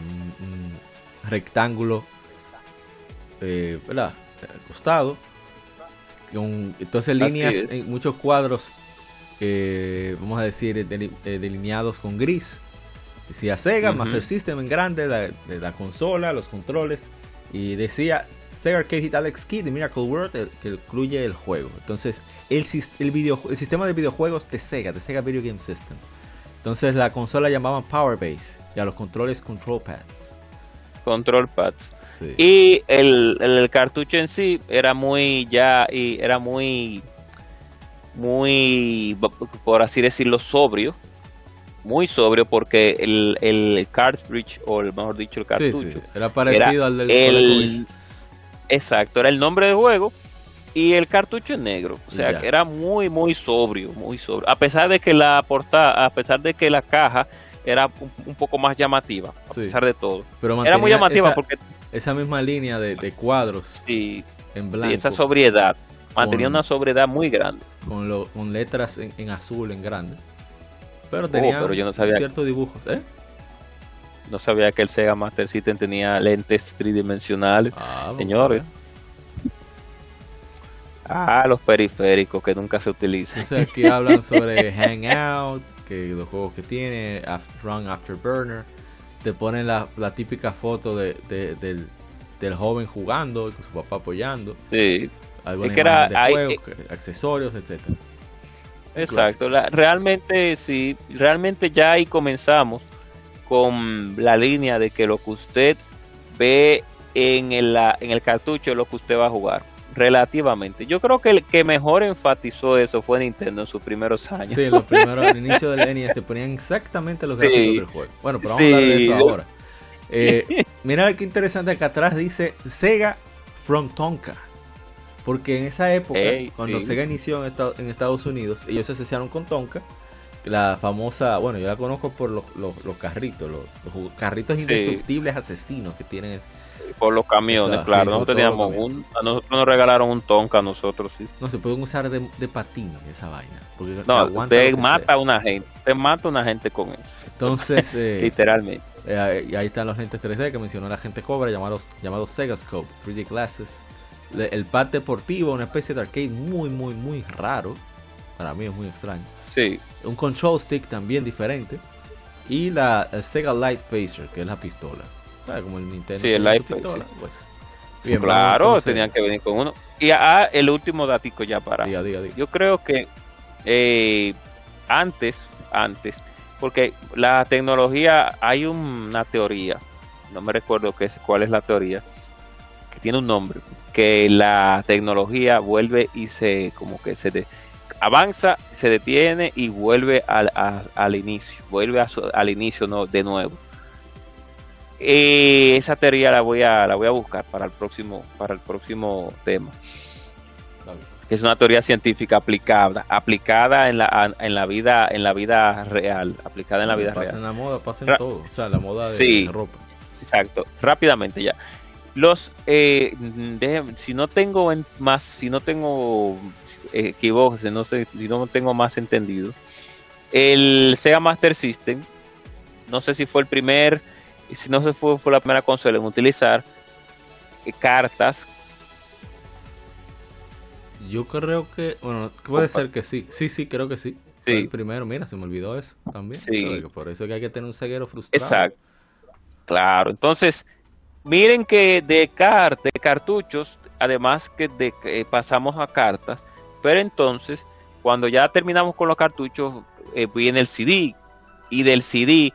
rectángulo, eh, ¿verdad? Costado. Con, entonces líneas, en muchos cuadros, eh, vamos a decir, delineados con gris Decía Sega, Master System en grande, la, la consola, los controles. Y decía Sega Arcade Hit Alex Kid de Miracle World, que incluye el juego. Entonces, el, el, video, el sistema de videojuegos de Sega, de Sega Video Game System. Entonces, la consola llamaban Power Base y a los controles Control Pads. Control Pads. Y el, el, cartucho en sí era muy ya y era muy muy por así decirlo sobrio muy sobrio porque el, el cartridge, o el, mejor dicho, el cartucho, era parecido al del el, Exacto, era el nombre del juego y el cartucho es negro. O sea, que era muy, muy sobrio, muy sobrio. A pesar de que la portada, a pesar de que la caja era un, poco más llamativa, a pesar de todo. Pero era muy llamativa porque... Esa misma línea de, cuadros sí, en blanco. Y esa sobriedad. Mantenía una sobriedad muy grande. Con, lo, con letras en, en azul, en grande. Pero oh, tenía ciertos dibujos, ¿eh? No sabía que el Sega Master System tenía lentes tridimensionales. Ah, Señores. Ah, los periféricos que nunca se utilizan. Entonces aquí hablan sobre Hangout, que los juegos que tiene, Run Afterburner. Te ponen la, típica foto de, del, joven jugando con su papá apoyando. Sí. Algunas que era, de accesorios, etcétera. Exacto, realmente sí, realmente ya ahí comenzamos con la línea de que lo que usted ve en el, en el cartucho es lo que usted va a jugar. Relativamente. Yo creo que el que mejor enfatizó eso fue Nintendo en sus primeros años. Sí, los primeros, al inicio del NES te ponían exactamente los gráficos del juego. Bueno, pero vamos a hablar de eso ahora. Eh, mira qué interesante, acá atrás dice Sega from Tonka. Porque en esa época, cuando Sega inició en, Estados Unidos, ellos se asociaron con Tonka, la famosa, bueno, yo la conozco por los, carritos, los, carritos indestructibles asesinos que tienen. Por los camiones, claro, no teníamos un, a nosotros nos regalaron un Tonka a nosotros, sí. No, se pueden usar de, de patín esa vaina. no, te mata a una gente, te mata a una gente con eso. Entonces, eh, literalmente. Eh, y ahí están los lentes 3D que mencionó la gente Cobra, llamados, llamados Sega Scope, 3D Glasses el pad deportivo, una especie de arcade muy, muy, muy raro. Para mí es muy extraño. Sí. Un control stick también diferente. Y la Sega Light Phaser, que es la pistola. Como el Nintendo. Sí, el. Pues. claro, tenían que venir con uno. Y ah, el último datico ya para. Diga, diga, Yo creo que eh, antes, antes, porque la tecnología, hay una teoría, no me recuerdo es, cuál es la teoría, que tiene un nombre, que la tecnología vuelve y se como que se avanza, se detiene y vuelve al, al inicio, vuelve al inicio no, de nuevo. Eh, esa teoría la voy a la voy a buscar para el próximo para el próximo tema. Que es una teoría científica aplicada, aplicada en la, en la vida en la vida real, aplicada en la vida real. en la moda, pasa en todo, o sea, la moda de ropa. Exacto, rápidamente ya los eh, si no tengo más si no tengo eh, equivoco si no sé si no tengo más entendido el Sega Master System no sé si fue el primer y si no se fue, fue la primera consola en utilizar eh, cartas. Yo creo que, bueno, puede ser que sí. Sí, sí, creo que sí. sí. primero, mira, se me olvidó eso también. Sí. Por eso que hay que tener un ceguero frustrado. Exacto. Claro, entonces, miren que de, car de cartuchos, además que de que pasamos a cartas, pero entonces, cuando ya terminamos con los cartuchos, eh, viene el CD. Y del CD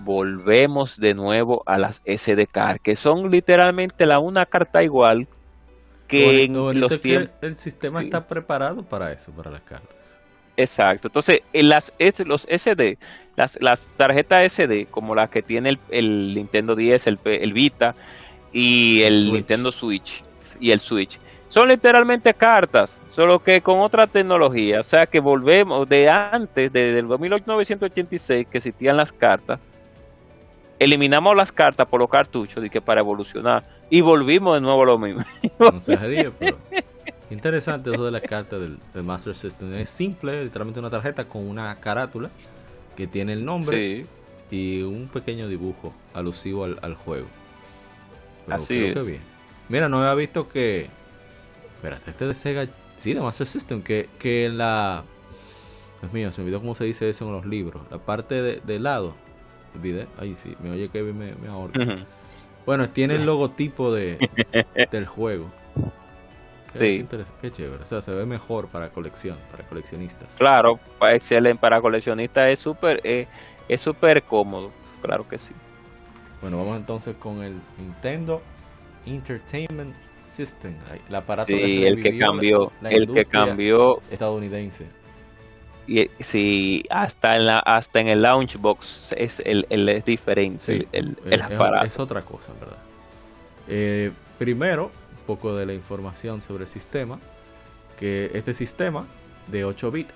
volvemos de nuevo a las SD card, que son literalmente la una carta igual que en los tiempos. El sistema está preparado para eso, para las cartas. Exacto. Entonces, en las, los SD, las, las tarjetas SD, como las que tiene el, Nintendo 10, el, el Vita y el Nintendo Switch y el Switch, son literalmente cartas, solo que con otra tecnología. O sea que volvemos de antes, desde el 1986 que existían las cartas, eliminamos las cartas por los cartuchos y que para evolucionar y volvimos de nuevo a lo mismo. interesante eso de las cartas del, Master System. Es simple, literalmente una tarjeta con una carátula que tiene el nombre y un pequeño dibujo alusivo al, juego. Así es. Mira, no había visto que Espérate, este de Sega. Sí, de Master System. Que, que en la. Dios mío, se me olvidó cómo se dice eso en los libros. La parte de, de lado. Olvidé. Ahí sí, me oye Kevin me, me ahorca. Bueno, tiene el logotipo de, del juego. sí. Qué chévere. O sea, se ve mejor para colección, para coleccionistas. Claro, excelente. Para coleccionistas es súper eh, es súper cómodo. Claro que sí. Bueno, vamos entonces con el Nintendo Entertainment System, el aparato el que cambió, el que cambió estadounidense. Y sí, hasta en la hasta en el launch box es el, el es diferente el, el, aparato. Es, otra cosa, ¿verdad? Eh, primero, un poco de la información sobre el sistema, que este sistema de 8 bits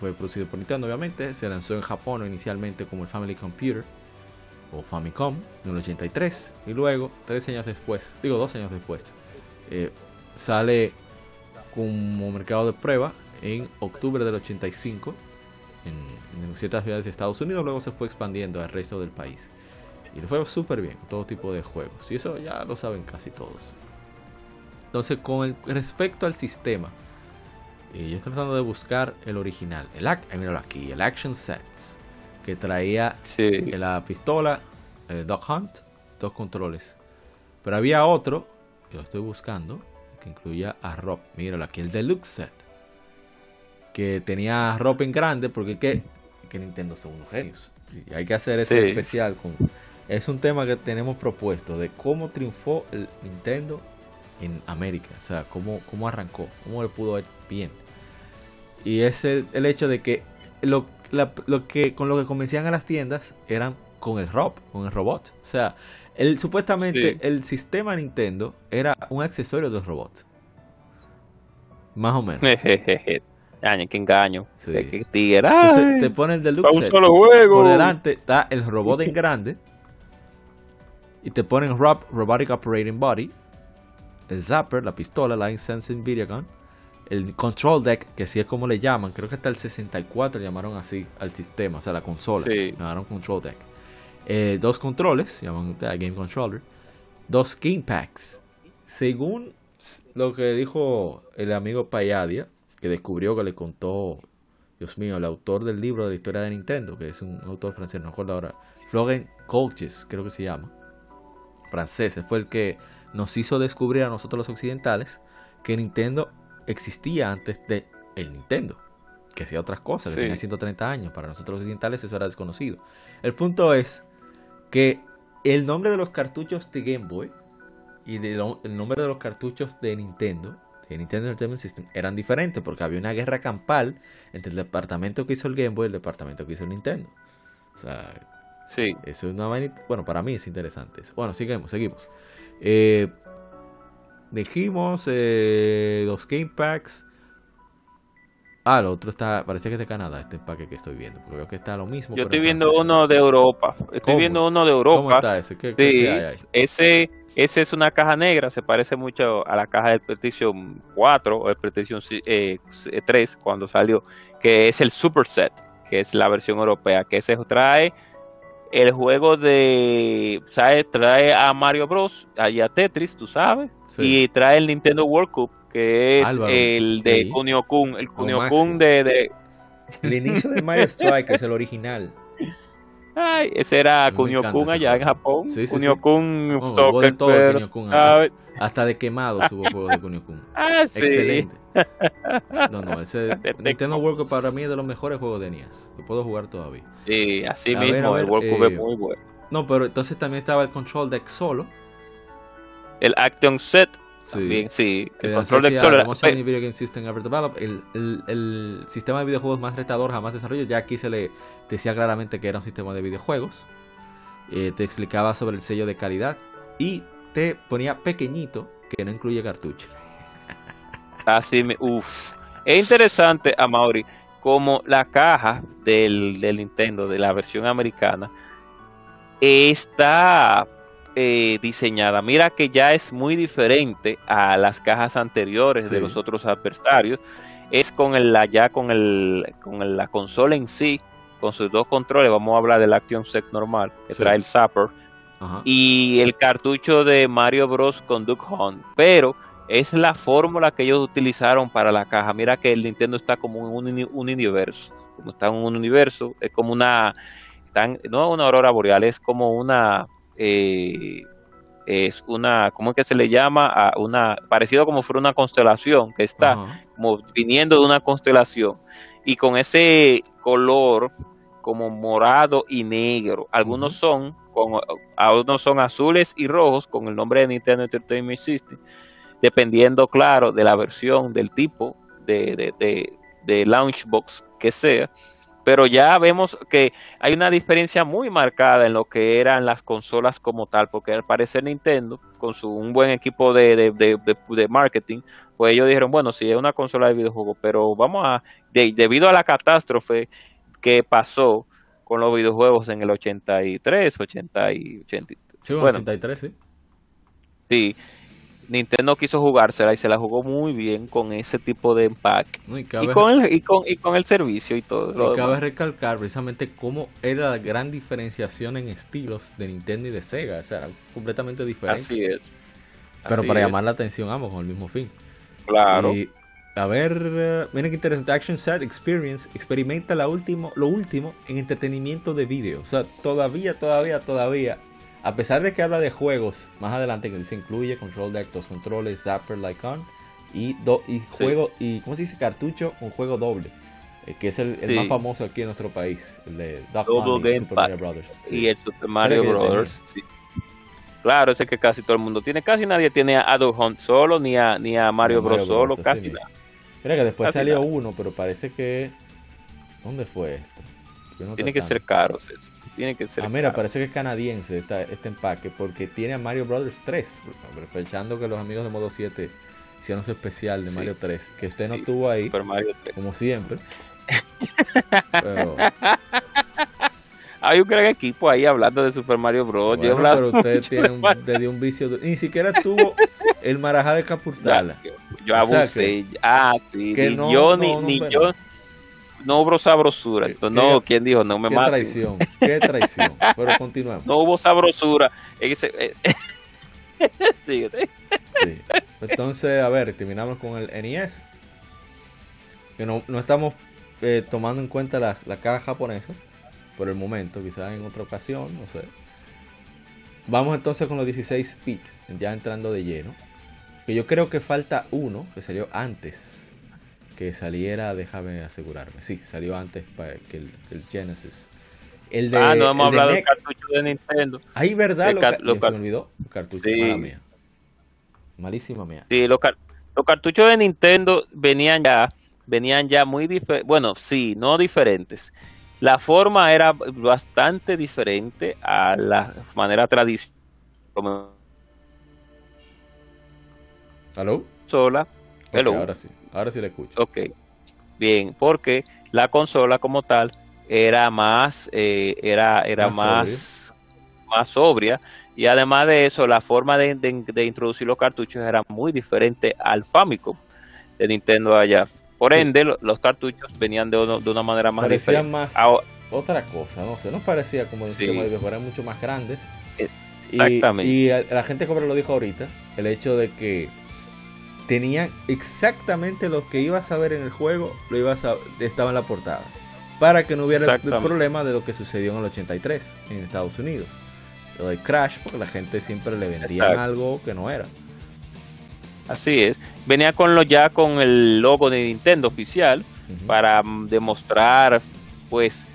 fue producido por Nintendo, obviamente, se lanzó en Japón inicialmente como el Family Computer o Famicom en el 83 y luego, tres años después, digo dos años después, eh, sale como mercado de prueba en octubre del 85 en, ciertas ciudades de Estados Unidos, luego se fue expandiendo al resto del país. Y le fue súper bien, todo tipo de juegos. Y eso ya lo saben casi todos. Entonces, con respecto al sistema, eh, yo estoy tratando de buscar el original. El, míralo aquí, el Action Sets. Que traía la pistola, el Dog Hunt, dos controles. Pero había otro que lo estoy buscando, que incluía a Rob. Míralo aquí, el Deluxe Set. Que tenía a Rob en grande, porque que, que Nintendo son unos genios. Y hay que hacer eso especial. Con, es un tema que tenemos propuesto de cómo triunfó el Nintendo en América. O sea, cómo, cómo arrancó, cómo le pudo ir bien. Y es el, hecho de que lo, lo que con lo que convencían a las tiendas eran con el Rob, con el robot. O sea, el, supuestamente el sistema Nintendo era un accesorio de los robots. Más o menos. Año, que engaño. Sí. Que te pone el deluxe set. Por delante está el robot en grande. Y te ponen Rob, Robotic Operating Body. El Zapper, la pistola, Line Sensing Video Gun. El Control Deck, que así es como le llaman. Creo que hasta el 64 llamaron así al sistema, o sea, la consola. Sí. Llamaron Control Deck. Eh, dos controles, llaman Game Controller, dos Game Packs. Según lo que dijo el amigo Payadia, que descubrió que le contó, Dios mío, el autor del libro de la historia de Nintendo, que es un autor francés, no recuerdo ahora, Florent Coaches, creo que se llama, francés, fue el que nos hizo descubrir a nosotros los occidentales que Nintendo existía antes de el Nintendo que hacía otras cosas, que tenía 130 años. Para nosotros los occidentales eso era desconocido. El punto es que el nombre de los cartuchos de Game Boy y el nombre de los cartuchos de Nintendo, de Nintendo Entertainment System, eran diferentes porque había una guerra campal entre el departamento que hizo el Game Boy y el departamento que hizo el Nintendo. O sea, sí. eso es una Bueno, para mí es interesante. Bueno, seguimos, seguimos. Eh, dijimos eh, los Game Packs Ah, el otro está, parece que es de Canadá, este empaque que estoy viendo. Veo que está lo mismo. Yo estoy viendo uno de Europa. Estoy viendo uno de Europa. ¿Cómo está ese? ¿Qué, sí, hay ahí? Ese, ese es una caja negra, se parece mucho a la caja del Petition 4 o el Petition 3 eh, cuando salió, que es el Super Set, que es la versión europea, que ese trae el juego de ¿sabes? trae a Mario Bros, a Tetris, tú sabes, y trae el Nintendo World Cup, que es el de Kunio Kun, el Kunio Kun de, de, El inicio de Mario Strike es el original. Ay, ese era Kunio Kun allá en Japón. Sí, sí, Kunio Kun, Hasta de quemado tuvo juego de Kunio Kun. Ah, sí. Excelente. No, no, ese Nintendo World Cup para mí es de los mejores juegos de NES. Lo puedo jugar todavía. Sí, así mismo, el World Cup es eh, muy bueno. No, pero entonces también estaba el Control Deck solo. El Action Set Sí, sí. El control de Video Game System Ever Developed, el, el, el, sistema de videojuegos más retador jamás desarrollado. Ya aquí se le decía claramente que era un sistema de videojuegos. Eh, te explicaba sobre el sello de calidad y te ponía pequeñito que no incluye cartucho. Así me. Uff. Es interesante, a Mauri, como la caja del, del Nintendo, de la versión americana, está eh, diseñada. Mira que ya es muy diferente a las cajas anteriores de los otros adversarios. Es con el ya con el con la consola en sí, con sus dos controles. Vamos a hablar del Action Set normal, que trae el Zapper. Y el cartucho de Mario Bros. con Duck Hunt. Pero es la fórmula que ellos utilizaron para la caja. Mira que el Nintendo está como un, un universo. Como está en un universo, es como una. no una aurora boreal, es como una eh, es una, ¿cómo es que se le llama? A una, parecido como fuera una constelación, que está como viniendo de una constelación. Y con ese color como morado y negro. Algunos son, con, algunos son azules y rojos con el nombre de Nintendo Entertainment System, dependiendo, claro, de la versión, del tipo de, de, de, de Launchbox que sea pero ya vemos que hay una diferencia muy marcada en lo que eran las consolas como tal, porque al parecer Nintendo, con su un buen equipo de, de, marketing, pues ellos dijeron, bueno, sí es una consola de videojuegos, pero vamos a, debido a la catástrofe que pasó con los videojuegos en el 83, 80 y 80, sí, bueno, 83, sí. Sí, Nintendo quiso jugársela y se la jugó muy bien con ese tipo de empaque. y, con el, y, con, y, con el, servicio y todo. Y cabe recalcar precisamente cómo era la gran diferenciación en estilos de Nintendo y de Sega. O sea, era completamente diferente. Así es. Pero para llamar la atención ambos con el mismo fin. Claro. Y, a ver, uh, miren qué interesante. Action Set Experience experimenta la último, lo último en entretenimiento de vídeo. O sea, todavía, todavía, todavía a pesar de que habla de juegos, más adelante que dice incluye control de dos controles, Zapper Lycon y, y juego, y ¿cómo se dice? Cartucho, un juego doble. Eh, que es el, más famoso aquí en nuestro país, el de Double Super Mario Brothers. Sí. el Super Mario Brothers. Sí. Claro, ese que casi todo el mundo tiene. Casi nadie tiene a Duck Hunt solo, ni a, ni a Mario, Bros. solo, casi nada. Mira que después salió uno, pero parece que... ¿Dónde fue esto? tiene que ser caro eso tiene que ser. Ah, mira, parece que es canadiense este empaque porque tiene a Mario Brothers 3. Aprovechando que los amigos de Modo 7 hicieron su especial de Mario 3, que usted no tuvo ahí, como siempre. pero... Hay un gran equipo ahí hablando de Super Mario Bros. yo pero usted tiene un, de un vicio. Ni siquiera tuvo el marajá de Capurtala. yo, abusé. ah, sí. Ni yo, ni, ni yo no hubo sabrosura. Entonces, no, ¿quién dijo? No me qué traición, qué traición. Pero continuamos. No hubo sabrosura. Eh, sí. Entonces, a ver, terminamos con el NES. Que no, no estamos eh, tomando en cuenta la, la caja japonesa por el momento, quizás en otra ocasión, no sé. Vamos entonces con los 16 bit, ya entrando de lleno. Que yo creo que falta uno que salió antes que saliera, déjame asegurarme. Sí, salió antes que el, Genesis. El de, ah, no hemos hablado del cartucho de Nintendo. Ahí, ¿verdad? Lo, se me olvidó. Cartucho, sí. mía. Malísima mía. Sí, los, cartuchos de Nintendo venían ya, venían ya muy diferentes. Bueno, sí, no diferentes. La forma era bastante diferente a la manera tradicional. ¿Aló? Sola. ahora sí. Ahora sí le escucho. Ok. Bien, porque la consola como tal era más, eh, era, era más, más, sobria. Y además de eso, la forma de, introducir los cartuchos era muy diferente al Famicom de Nintendo allá. Por ende, los cartuchos venían de, una manera más diferente. Más otra cosa, no sé, nos parecía como de videojuegos eran mucho más grandes. Exactamente. Y, la gente como lo dijo ahorita, el hecho de que tenían exactamente lo que ibas a ver en el juego, lo ibas a estaba en la portada. Para que no hubiera el, problema de lo que sucedió en el 83 en Estados Unidos. Lo de Crash, porque la gente siempre le vendía algo que no era. Así es. Venía con lo ya con el logo de Nintendo oficial para demostrar pues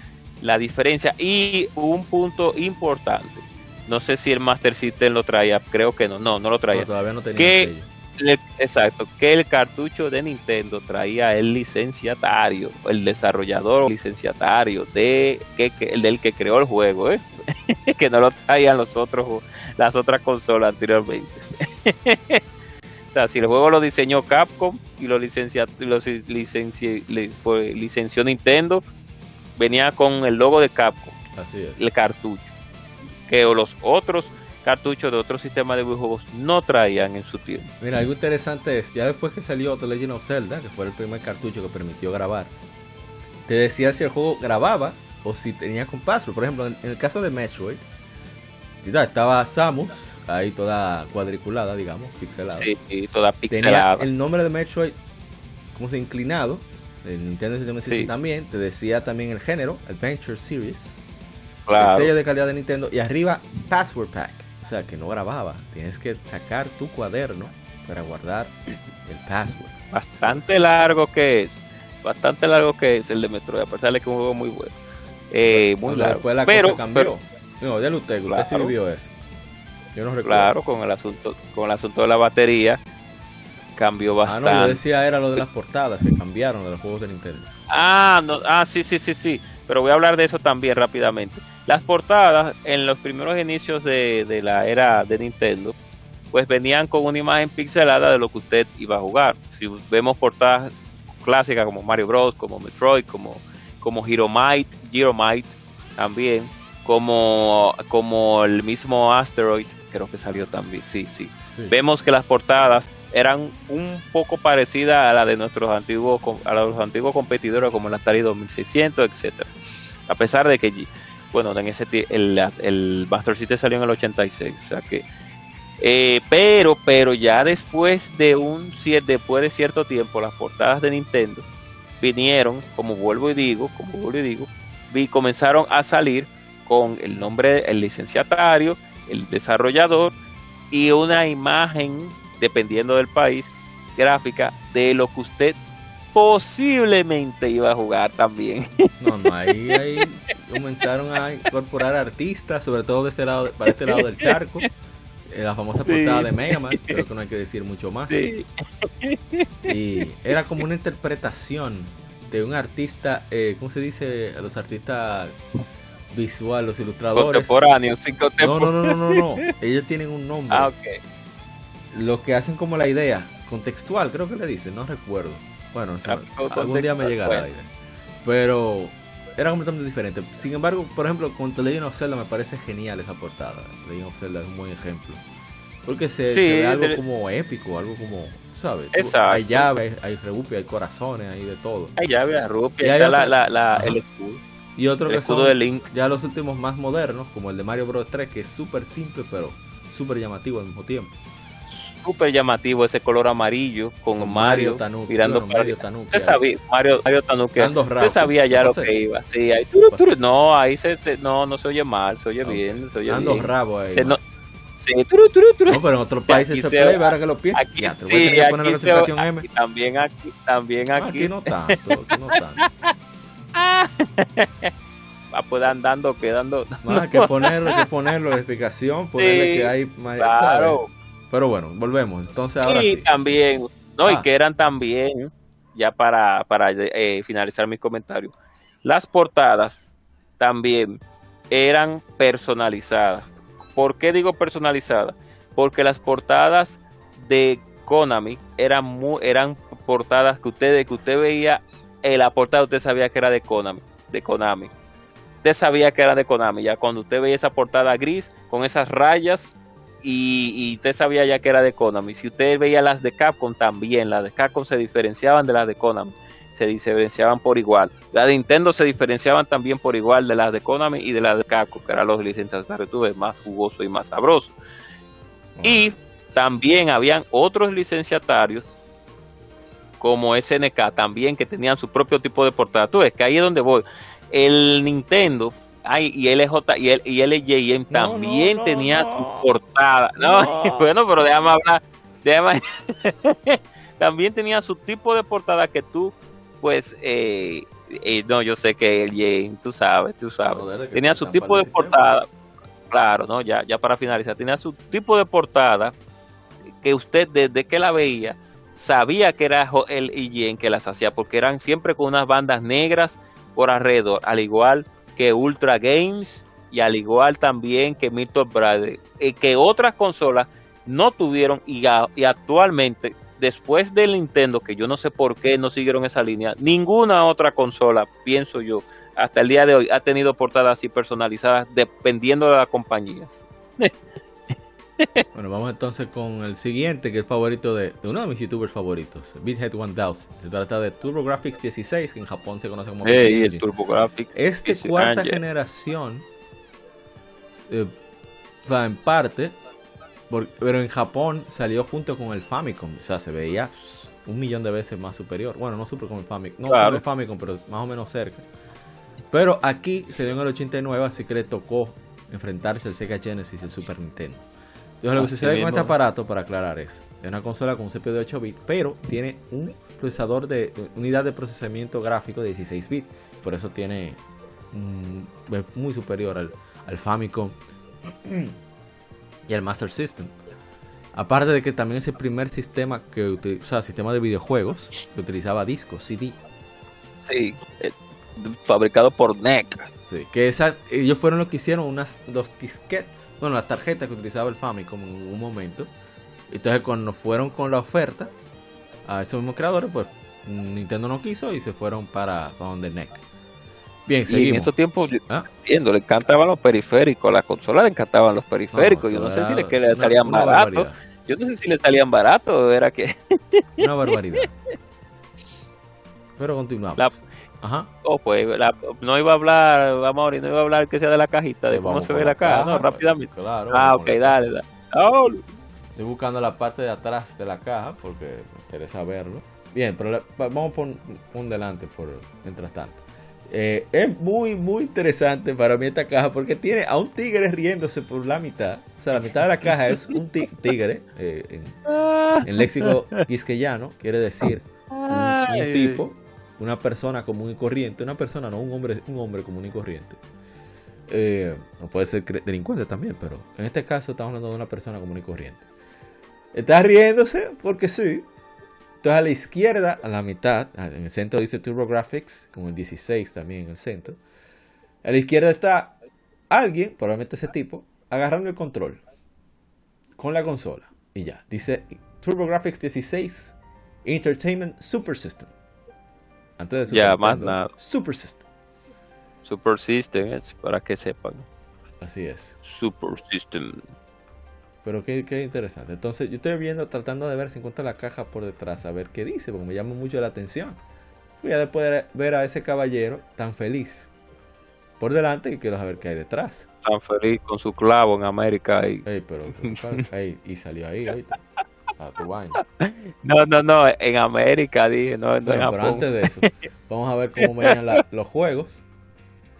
la diferencia y un punto importante. No sé si el Master System lo traía, creo que no, no, no lo traía. todavía no tenía que, exacto, que el cartucho de Nintendo traía el licenciatario, el desarrollador licenciatario de que, el del que creó el juego, ¿eh? que no lo traían los otros las otras consolas anteriormente. o sea, si el juego lo diseñó Capcom y lo licencia, lo licenció Nintendo, venía con el logo de Capcom, Así es. el cartucho, que los otros cartuchos de otros sistemas de videojuegos no traían en su tiempo. Mira, algo interesante es, ya después que salió The Legend of Zelda, que fue el primer cartucho que permitió grabar, te decía si el juego grababa o si tenía con password. Por ejemplo, en, el caso de Metroid, estaba Samus, ahí toda cuadriculada, digamos, pixelada. Sí, toda pixelada. Tenía el nombre de Metroid, como se inclinado, el Nintendo System también, te decía también el género, Adventure Series, el sello de calidad de Nintendo y arriba Password Pack, o sea que no grababa, tienes que sacar tu cuaderno para guardar el password. Bastante largo que es, bastante largo que es el de Metroid, a pesar de que es un juego muy bueno. Eh, muy largo. la pero, cosa cambió. no, ya usted, usted sí vivió eso. Yo no recuerdo. Claro, con el asunto, con el asunto de la batería cambió bastante. Ah, no, yo decía era lo de las portadas que cambiaron de los juegos de Nintendo. Ah, no, ah, sí, sí, sí, sí. Pero voy a hablar de eso también rápidamente. Las portadas en los primeros inicios de, de la era de Nintendo, pues venían con una imagen pixelada de lo que usted iba a jugar. Si vemos portadas clásicas como Mario Bros, como Metroid, como, como Hero Might, también, como, como el mismo Asteroid, creo que salió también, sí, sí. Vemos que las portadas eran un poco parecidas a la de nuestros antiguos a los antiguos competidores como la Atari 2600, etcétera. A pesar de que bueno, en ese el, el Master System salió en el 86, o sea que eh, pero pero ya después de un después de cierto tiempo las portadas de Nintendo vinieron, como vuelvo y digo, como vuelvo y digo, y comenzaron a salir con el nombre el licenciatario, el desarrollador y una imagen dependiendo del país, gráfica de lo que usted posiblemente iba a jugar también. No, no, ahí, ahí comenzaron a incorporar artistas, sobre todo de este lado, para este lado del charco. Eh, la famosa portada de Mega Man, creo que no hay que decir mucho más. Y era como una interpretación de un artista, eh, ¿cómo se dice? Los artistas visual, los ilustradores. Contemporáneos, No, no, no, no, no, Ellos tienen un nombre. Ah, ok lo que hacen como la idea, contextual, creo que le dicen, no recuerdo. Bueno, algún día me llegará la idea. Pero era completamente diferente. Sin embargo, por ejemplo, con The Legend of Zelda me parece genial esa portada. The Legend of Zelda es un buen ejemplo. Porque se, ve algo como épico, algo como, ¿sabes? Hay llaves, hay rupia, hay corazones, hay de todo. Hay llaves, hay rupia, hay la, la, el escudo. Y otro que son de Link. ya los últimos más modernos, como el de Mario Bros 3, que es súper simple, pero súper llamativo al mismo tiempo súper llamativo ese color amarillo con, Mario, Tanuki, mirando para Mario Tanuki, usted sabía Mario, Mario Tanuki usted sabía ya lo que iba sí, ahí, no ahí se, se, no no se oye mal se oye bien se oye Dando bien. rabo ahí se, no, sí, turu, turu, turu. no pero en otros países se, se puede ver que lo piensa aquí, ya, sí, a poner la presentación M. Aquí, también aquí también aquí. aquí no tanto aquí no tanto. Va pues andando quedando. Más que ponerlo que ponerlo la explicación ponerle sí, que hay claro pero bueno, volvemos. Entonces ahora y también, no, y ah. que eran también, ya para, para eh, finalizar mis comentarios, las portadas también eran personalizadas. ¿Por qué digo personalizadas? Porque las portadas de Konami eran muy, eran portadas que usted, que usted veía en la portada usted sabía que era de Konami, de Konami. Usted sabía que era de Konami, ya cuando usted veía esa portada gris con esas rayas y, usted sabía ya que era de Konami. Si usted veía las de Capcom también, las de Capcom se diferenciaban de las de Konami. se diferenciaban por igual. Las de Nintendo se diferenciaban también por igual de las de Konami y de las de Capcom, que eran los licenciatarios tuve más jugoso y más sabroso. Y también habían otros licenciatarios como SNK también que tenían su propio tipo de portada. Tú ves que ahí es donde voy. El Nintendo ay, y LJ y, el, y LJM también tenía su portada. No, bueno, pero déjame hablar. Déjame, también tenía su tipo de portada que tú, pues, eh, eh, no, yo sé que el Jane, tú sabes, tú sabes. tenía su tipo de portada. Claro, no, ya, ya para finalizar, tenía su tipo de portada que usted desde que la veía sabía que era el IGN que las hacía porque eran siempre con unas bandas negras por alrededor, al igual que Ultra Games y al igual también que Milton Bradley, y que otras consolas no tuvieron y, y actualmente después del Nintendo, que yo no sé por qué no siguieron esa línea, ninguna otra consola, pienso yo, hasta el día de hoy ha tenido portadas así personalizadas dependiendo de la compañía. bueno, vamos entonces con el siguiente, que es favorito de, uno de mis youtubers favoritos, Bithead 1000. Se trata de TurboGrafx 16, que en Japón se conoce como hey, el TurboGrafx. Este cuarta generación, eh, va en parte, pero en Japón salió junto con el Famicom, o sea, se veía un millón de veces más superior. Bueno, no super con el Famicom, no con el Famicom, pero más o menos cerca. Pero aquí se dio en el 89, así que le tocó enfrentarse al Sega Genesis y el Super Nintendo. Entonces, lo que sucede con este aparato, para aclarar, es, es una consola con un CPU de 8 bits, pero tiene un procesador de unidad de procesamiento gráfico de 16 bits. Por eso tiene muy superior al, al Famicom y al Master System. Aparte de que también es el primer sistema que o sea, sistema de videojuegos que utilizaba discos, CD. Sí, eh, fabricado por NEC. Sí, que esa, ellos fueron los que hicieron unas dos disquets, bueno, las tarjetas que utilizaba el Famicom en un momento. Entonces cuando fueron con la oferta a esos mismos creadores, pues Nintendo no quiso y se fueron para, para donde NEC. Bien, y en esos tiempos, ¿Ah? viendo, le encantaban los periféricos, a la consola le encantaban los periféricos. yo no sé si le, que le salían baratos. Yo no sé si le salían baratos, era que. Una barbaridad. Pero continuamos. Ajá. Oh, pues no iba a hablar, vamos a no iba a hablar que sea de la cajita, de cómo se ve la caja, no, rápidamente. Claro, ah, ok, dale, dale. Oh. Estoy buscando la parte de atrás de la caja porque me interesa verlo. Bien, pero vamos por un delante por mientras tanto. Eh, es muy, muy interesante para mí esta caja porque tiene a un tigre riéndose por la mitad. O sea, la mitad de la caja es un tigre eh, en, léxico quisqueyano, quiere decir un, tipo, una persona común y corriente. Una persona, no un hombre, un hombre común y corriente. Eh, puede ser delincuente también, pero en este caso estamos hablando de una persona común y corriente. Está riéndose porque sí, entonces a la izquierda, a la mitad, en el centro dice TurboGrafx, como el 16 también en el centro. A la izquierda está alguien, probablemente ese tipo, agarrando el control con la consola. Y ya, dice TurboGrafx 16 Entertainment Super System. Antes de Ya, más nada. Super System. Super System, es para que sepan. Así es. Super System. Pero qué, qué, interesante. Entonces yo estoy viendo, tratando de ver si encuentro la caja por detrás, a ver qué dice, porque me llama mucho la atención. Voy a después ver a ese caballero tan feliz por delante y quiero saber qué hay detrás. Tan feliz con su clavo en América. Y, pero, y salió ahí, ahorita. A tu baño. No, no, no, en América dije, no, no pero antes de eso, vamos a ver cómo venían los juegos.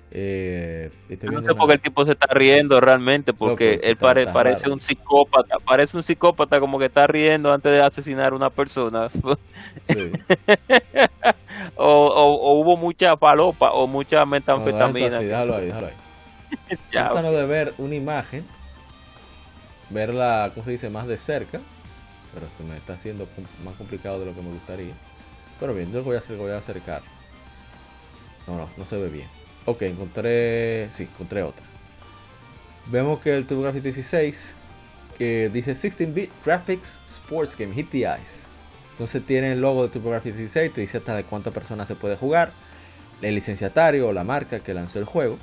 Eh, no sé por qué el tipo se está riendo realmente, porque él parece un psicópata, parece un psicópata como que está riendo antes de asesinar a una persona. o, hubo mucha palopa o mucha metanfetamina. déjalo ahí, déjalo ahí. de ver una imagen, verla, ¿cómo se dice?, más de cerca, pero se me está haciendo más complicado de lo que me gustaría. Pero bien, yo lo voy a hacer, voy a acercar. No, no, no se ve bien. Ok, encontré. Sí, encontré otra. Vemos que el TurboGrafx 16 que dice 16-bit graphics sports game, hit the eyes. Entonces tiene el logo de TurboGrafx 16, te dice hasta de cuántas personas se puede jugar, el licenciatario o la marca que lanzó el juego.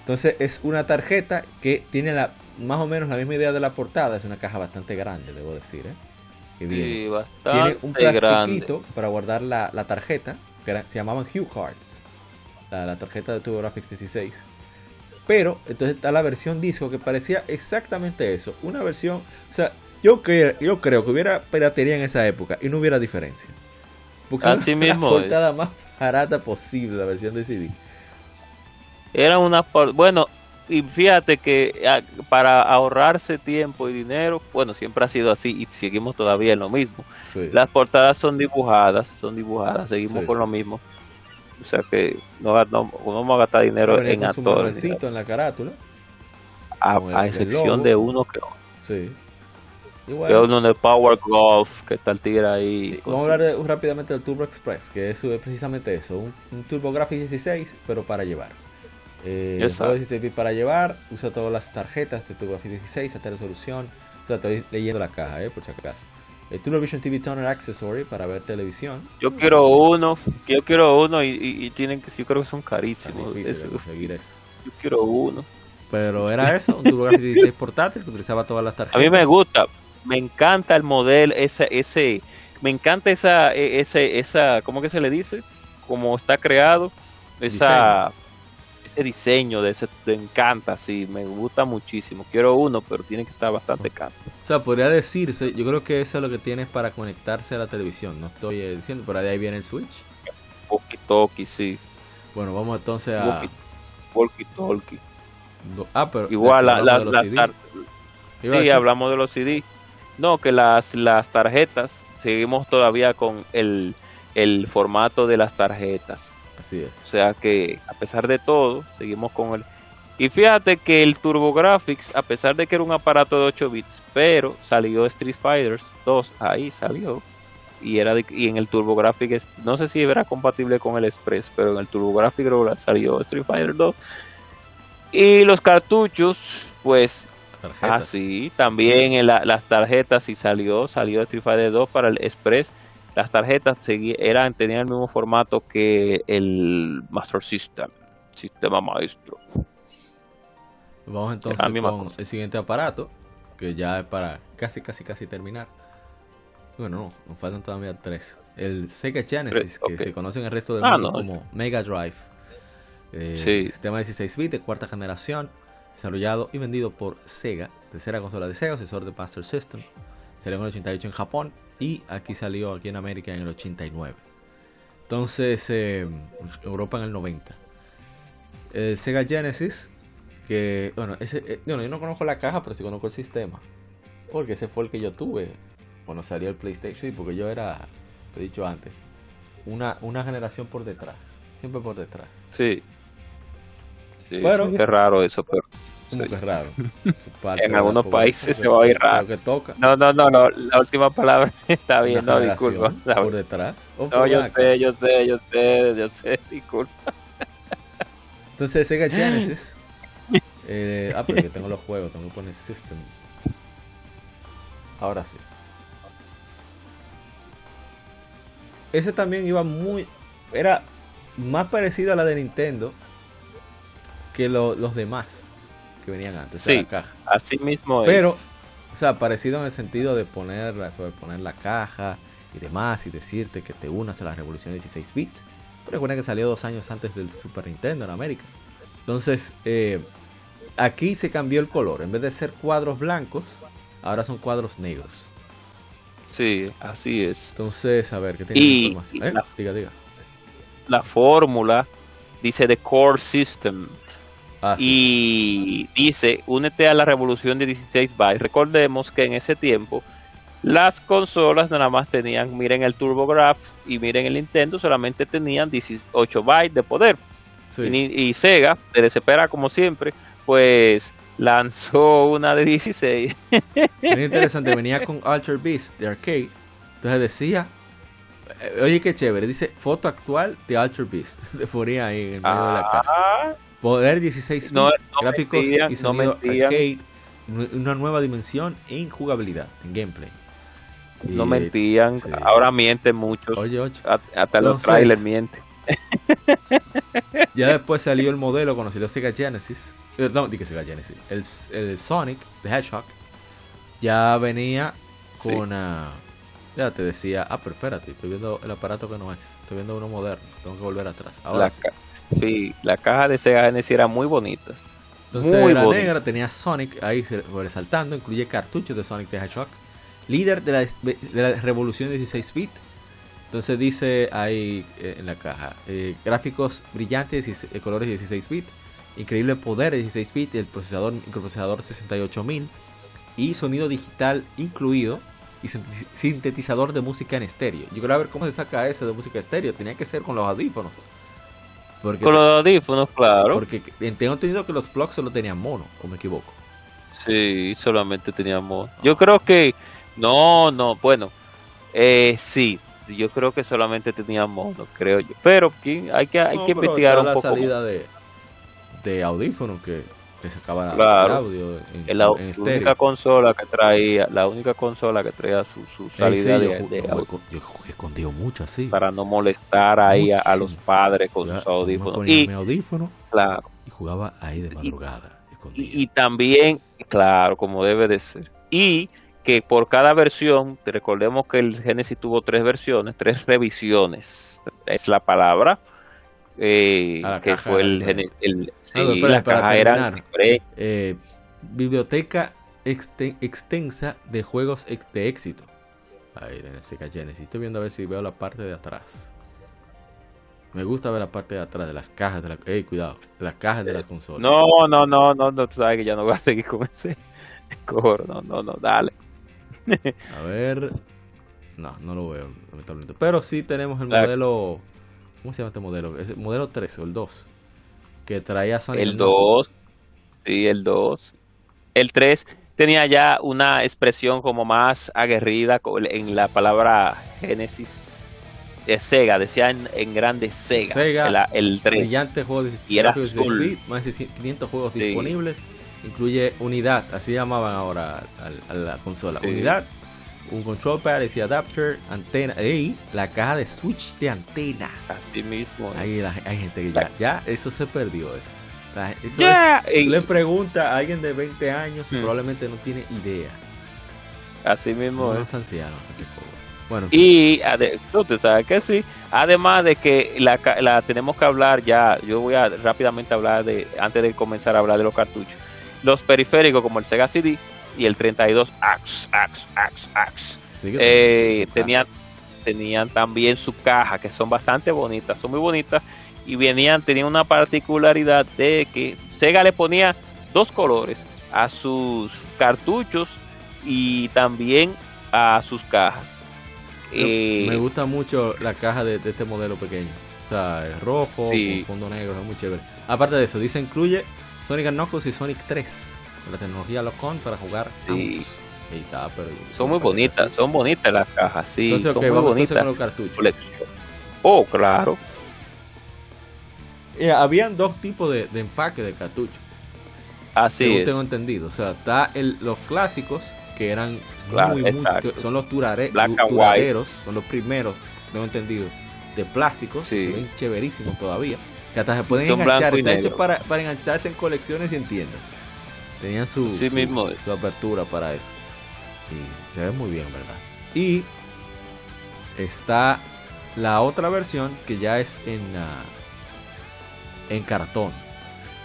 Entonces es una tarjeta que tiene la, más o menos la misma idea de la portada, es una caja bastante grande, debo decir. ¿eh? Sí, bastante Tiene un plastiquito para guardar la, la tarjeta, que era- se llamaban Hue Cards, la, la tarjeta de TurboGrafx 16. Pero entonces está la versión disco que parecía exactamente eso, una versión, o sea, yo, que, yo creo que hubiera piratería en esa época y no hubiera diferencia. Porque Así mismo la es. portada más barata posible la versión de CD. Era una por- bueno, y fíjate que ah, para ahorrarse tiempo y dinero, bueno, siempre ha sido así y seguimos todavía en lo mismo. Sí. Las portadas son dibujadas, son dibujadas, seguimos Sí, con sí, lo sí. mismo. O sea que no, no, no vamos a gastar dinero Venía en actores, en la carátula. a, excepción de uno que, Sí. Que bueno, uno de Power Golf, que está el tigre ahí. Vamos a hablar de- rápidamente del Turbo Express, que eso es precisamente eso, un, un TurboGrafx 16, pero para llevar. Eh, juego 16 bits para llevar, usa todas las tarjetas de TurboGrafx 16, alta resolución. O sea, estoy leyendo la caja, eh, por si acaso. El TurboVision TV Toner Accessory para ver televisión. Yo quiero uno, yo quiero uno y, y- y tienen que, yo creo que son carísimos. difícil Eso, conseguir eso. yo quiero uno. Pero era eso, un TurboGrafx 16 portátil que utilizaba todas las A tarjetas. mí me gusta, me encanta el modelo, ese, ese, me encanta esa, e- ese, esa, ¿cómo que se le dice? Como está creado, esa, ese diseño de ese, me encanta, sí, me gusta muchísimo. Quiero uno, pero tiene que estar bastante caro. O sea, podría decirse, yo creo que eso es lo que tienes para conectarse a la televisión. No estoy eh, diciendo, pero de ahí viene el Switch. Walkie talkie, sí, Bueno, vamos entonces a... walkie, talkie. Ah, pero... Igual la, la- las tar- sí, hablamos de los CD. No, que las, las tarjetas, seguimos todavía con el, el formato de las tarjetas. Así es. O sea que a pesar de todo, seguimos con el... Y fíjate que el TurboGrafx, a pesar de que era un aparato de 8 bits, pero salió Street Fighter 2, ahí salió. Y era de- y en el TurboGrafx, no sé si era compatible con el Express, pero en el TurboGrafx salió Street Fighter 2. Y los cartuchos, pues Tarjetas. así, también en la- las tarjetas, si salió, salió Street Fighter 2 para el Express. Las tarjetas eran, tenían el mismo formato que el Master System, sistema maestro. Vamos entonces con cosa. el siguiente aparato, que ya es para casi, casi, casi terminar. Bueno, no, nos faltan todavía tres. El Sega Genesis, que se conoce en el resto del Ah, mundo no. como Mega Drive. Eh, Sí. Sistema 16 bits de cuarta generación, desarrollado y vendido por Sega, tercera consola de Sega, sucesor de Master System. Salió en el 88 en Japón y aquí salió aquí en América en el 89. Entonces, eh, Europa en el 90. El Sega Genesis, que, bueno, ese, eh, bueno, yo no conozco la caja, pero sí conozco el sistema. Porque ese fue el que yo tuve cuando salió el PlayStation y porque yo era, lo he dicho antes, una, una generación por detrás. Siempre por detrás. Sí. Sí, Bueno. sí, es raro eso, pero Como Sí. que es raro. En algunos países se va a oír raro. Lo que toca. no, no, no, no, la última palabra está una bien, no, disculpa. Por detrás. o No, por yo acá. sé, yo sé, yo sé, yo sé, disculpa. Entonces Sega Genesis. eh, ah, pero que tengo los juegos, tengo que poner System. Ahora sí. Ese también iba muy. Era más parecido a la de Nintendo que lo- los demás que venían antes. Sí. la caja. Así mismo es. Pero, o sea, parecido en el sentido de ponerla, sobreponer la caja y demás, y decirte que te unas a la revolución de 16 bits. Pero recuerden que salió dos años antes del Super Nintendo en América. Entonces, eh, aquí se cambió el color. En vez de ser cuadros blancos, ahora son cuadros negros. Sí, así es. Entonces, a ver, ¿qué tiene Y- información? y ¿Eh? la- Diga, diga. La fórmula dice The Core System. Ah, sí. y dice, únete a la revolución de 16 bytes. Recordemos que en ese tiempo las consolas nada más tenían, miren el TurboGrafx y miren el Nintendo, solamente tenían 18 bytes de poder. Sí. Y, Sega, de desespera como siempre, pues lanzó una de 16. Muy interesante, venía con Alter Beast de arcade. Entonces decía, eh, oye qué chévere, dice foto actual de Alter Beast. Se ponía ahí en el medio de la caja. Poder 16 bits, No, no gráficos y no sonido mentían. arcade, una nueva dimensión en jugabilidad, en gameplay. no mentían, sí. ahora mienten muchos. Oye, ocho. Hasta los trailers mienten. Ya después salió el modelo conocido Sega Genesis. eh, No, dije Sega Genesis. El, el Sonic, the Hedgehog, ya venía con, ah, Ya te decía, ah, pero espérate, estoy viendo el aparato que no es, estoy viendo uno moderno, tengo que volver atrás. Ahora la, sí. La caja de Sega Genesis era muy bonita. Entonces muy era negra, tenía Sonic ahí resaltando, incluye cartuchos de Sonic the Hedgehog, líder de la, de la revolución 16 bit. Entonces dice ahí eh, en la caja, eh, gráficos brillantes y eh, colores 16 bit, increíble poder de 16 bit, el procesador, microprocesador 68000 y sonido digital incluido y sintetizador de música en estéreo. Yo quiero ver cómo se saca ese de música estéreo. Tenía que ser con los audífonos. Porque, con los audífonos, claro. Porque tengo entendido que los plugs solo tenían mono, o me equivoco. Sí, solamente tenían mono. Yo creo que. No, no, bueno. Eh, sí, yo creo que solamente tenían mono, creo yo. Pero hay que, hay que investigar un la poco. salida de, de audífonos que que se acaba claro. el audio en, la, única consola que traía la única consola que traía su, su salida de, audio. Yo, he escondido mucho así para no molestar ahí a, los padres con sus audífonos. y audífono claro. y jugaba ahí de madrugada y, y, también claro como debe de ser. Y que por cada versión recordemos que el Genesis tuvo tres versiones tres revisiones es la palabra eh, que fue el, el, la caja era eh, biblioteca extensa de juegos de éxito. Ahí en Sega Genesis estoy viendo a ver si veo la parte de atrás. Me gusta ver la parte de atrás de las cajas de la hey, cuidado las cajas de las consolas. No no no no no tú sabes que ya no voy a seguir con ese coro no no no dale. A ver no no lo veo pero sí tenemos el modelo ¿Cómo se llama este modelo? ¿Es el modelo 3 o el 2? Que traía Sonic El 2. Sí, el 2. El 3 tenía ya una expresión como más aguerrida en la palabra Génesis de Sega, decía en, grande Sega, Sega el 3. Brillante juego de y era azul. más de 500 juegos disponibles, incluye unidad, así llamaban ahora a, la consola, unidad un control pad, decía adapter, antena, ey, la caja de switch de antena. Así mismo. Hay, hay gente que ya, ya, eso se perdió eso. eso le pregunta a alguien de 20 años y hmm. probablemente no tiene idea. Así mismo. No es anciano. Bueno. Y tú sabes que sí. Además de que la, la, tenemos que hablar ya, yo voy a rápidamente hablar de, antes de comenzar a hablar de los cartuchos. Los periféricos como el Sega CD y el 32 Ax, Ax, Ax, Ax. Eh, tenían, tenían también su caja, que son bastante bonitas, son muy bonitas. Y venían, tenían una particularidad de que Sega le ponía dos colores a sus cartuchos y también a sus cajas. me eh, gusta mucho la caja de, este modelo pequeño. O sea, es rojo, con fondo negro, es muy chévere. Aparte de eso, dice incluye Sonic Knuckles y Sonic 3 la tecnología Locon para jugar. Sí. son muy bonitas, son bonitas las cajas, sí. Entonces, son muy bonitas. Con los cartuchos. Oh, claro. Eh, habían dos tipos de, empaque de cartuchos. Así es. tengo entendido. O sea, está el, los clásicos, que eran muy, muy, son los duraderos, son los primeros, tengo entendido, de plástico, sí. se ven chéverísimos todavía. Que hasta se pueden enganchar, está hecho para, para engancharse en colecciones y en tiendas. Tenían su, su, apertura para eso. Y se ve muy bien, ¿verdad? Y está la otra versión que ya es en, en cartón.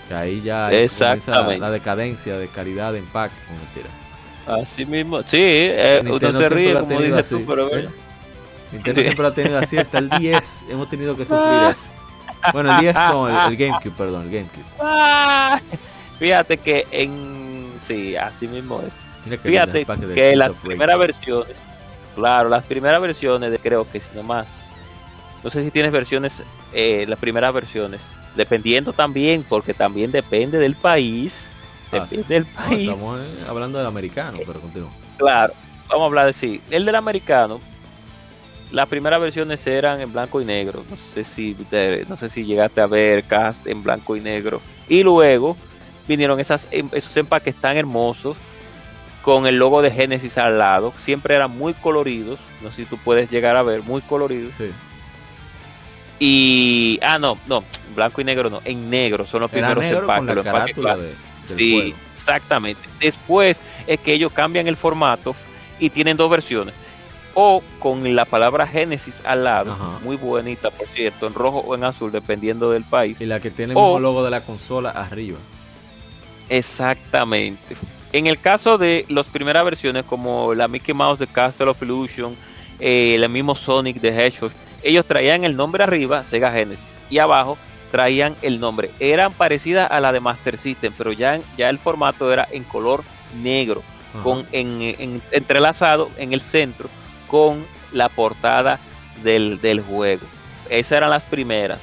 Que ahí ya comienza la decadencia de calidad de empaque. Así mismo, sí, eh, Nintendo se ríe como dices tú, pero ¿Eh? Nintendo siempre lo ha tenido así, hasta el 10 hemos tenido que sufrir eso. Bueno, el 10 no, el, el GameCube, perdón, el GameCube. Fíjate que en. Sí, así mismo es. Fíjate que las primeras versiones. Claro, las primeras versiones de creo que si no más. No sé si tienes versiones, eh, las primeras versiones. Dependiendo también, porque también depende del país. Ah, depende del país. estamos eh, hablando del americano, pero continúo. Claro, vamos a hablar de sí. El del americano, las primeras versiones eran en blanco y negro. No sé si, no sé si llegaste a ver cast en blanco y negro. Y luego vinieron esas, em, esos empaques tan hermosos con el logo de Genesis al lado. Siempre eran muy coloridos. No sé si tú puedes llegar a ver, muy coloridos. Sí. Y. Ah, no, no, blanco y negro no. En negro son los primeros empaques. sí, exactamente. Después es que ellos cambian el formato y tienen dos versiones. o con la palabra Génesis al lado, muy bonita por cierto, en rojo o en azul, dependiendo del país. Y la que tiene el mismo logo de la consola arriba. Exactamente. En el caso de las primeras versiones, como la Mickey Mouse de Castle of Illusion, eh, el mismo Sonic de Hedgehog, ellos traían el nombre arriba, Sega Genesis, y abajo traían el nombre. Eran parecidas a la de Master System, pero ya, ya el formato era en color negro, con en, entrelazado en el centro con la portada del, del juego. Esas eran las primeras.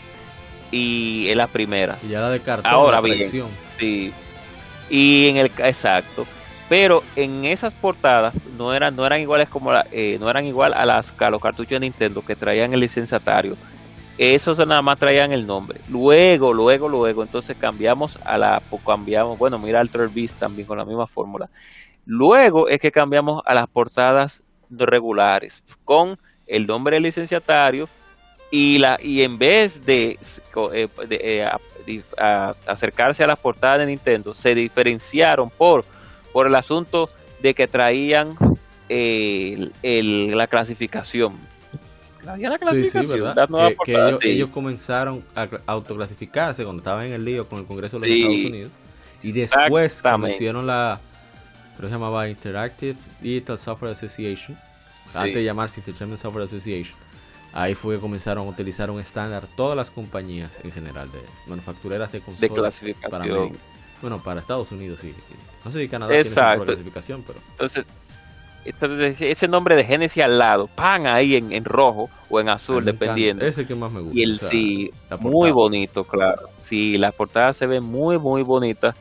Y en las primeras. Y ya la de cartón. Ahora bien, sí, y en el exacto. Pero en esas portadas no eran, no eran iguales como la, eh, no eran igual a las a los cartuchos de Nintendo que traían el licenciatario. Esos nada más traían el nombre. Luego, luego, luego, entonces cambiamos a la, pues, cambiamos, bueno, mira Alter Beast también con la misma fórmula. Luego es que cambiamos a las portadas regulares con el nombre del licenciatario y la y en vez de, eh, eh, acercarse a las portadas de Nintendo, se diferenciaron por, por el asunto de que traían el, la clasificación. La clasificación que, ellos, comenzaron a autoclasificarse cuando estaban en el lío con el Congreso de los Estados Unidos. Y después, cuando hicieron la. Pero se llamaba Interactive Digital Software Association. Antes de llamarse Interactive Software Association Ahí fue que comenzaron a utilizar un estándar todas las compañías en general de manufactureras de consolas. De clasificación. bueno, para Estados Unidos sí. No sé si Canadá tiene esa clasificación, pero... Entonces, ese nombre de Genesis al lado, pan ahí en, rojo o en azul, dependiendo. Ese que más me gusta. Y el sí, muy bonito, claro. Sí, las portadas se ven muy, muy bonitas.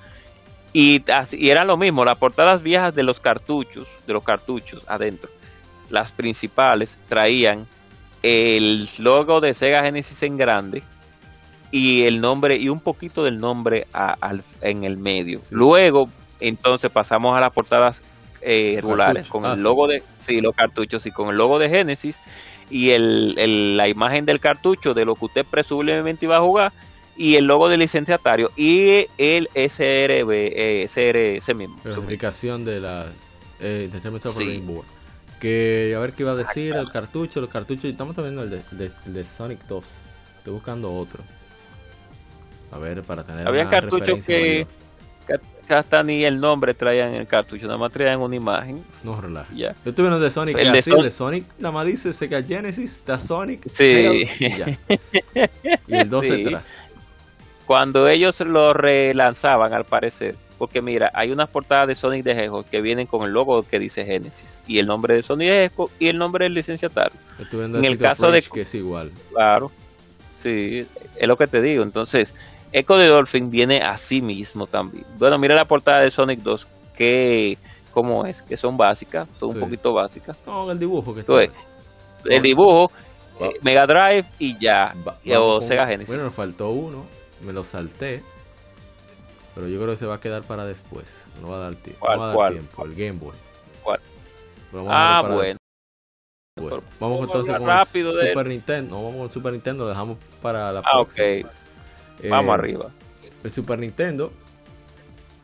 Y, así, y eran lo mismo, las portadas viejas de los cartuchos, de los cartuchos adentro. Las principales traían el logo de Sega Genesis en grande y el nombre y un poquito del nombre en el medio. Luego, entonces pasamos a las portadas eh, regulares con el ah, logo de sí, los cartuchos y con el logo de Genesis y el, la imagen del cartucho de lo que usted presumiblemente iba a jugar y el logo del licenciatario y el SRB, eh, SR, mismo. La de la eh, que a ver qué iba a decir el cartucho, los cartuchos. Estamos viendo el de, de, Sonic 2. Estoy buscando otro. A ver, para tener. Había cartuchos que, hasta ni el nombre traían en el cartucho, nada más traían una imagen. No relaja. Ya. Yo tuve uno de Sonic, el de, de, Sonic, nada más dice Sega Genesis, está Sonic. Sí. y, el 2 detrás. Cuando ellos lo relanzaban, al parecer, porque mira, hay unas portadas de Sonic de Hedgehog que vienen con el logo que dice Genesis y el nombre de Sonic de Hedgehog y el nombre del licenciatario. En el caso de que es igual. Claro. Sí, es lo que te digo. Entonces, Echo de Dolphin viene así mismo también. Bueno, mira la portada de Sonic 2 que cómo es, que son básicas, son un poquito básicas. No, el dibujo que está. el dibujo eh, Mega Drive y ya, o Sega Genesis. Bueno, nos faltó uno, me lo salté pero yo creo que se va a quedar para después. No va a dar, tiempo. no va a dar tiempo. El Game Boy. ¿Cuál? Ah, bueno. Vamos entonces con el Super Nintendo. No, vamos con el Super Nintendo. Lo dejamos para la ah, próxima. Ok. vamos eh, arriba. El Super Nintendo.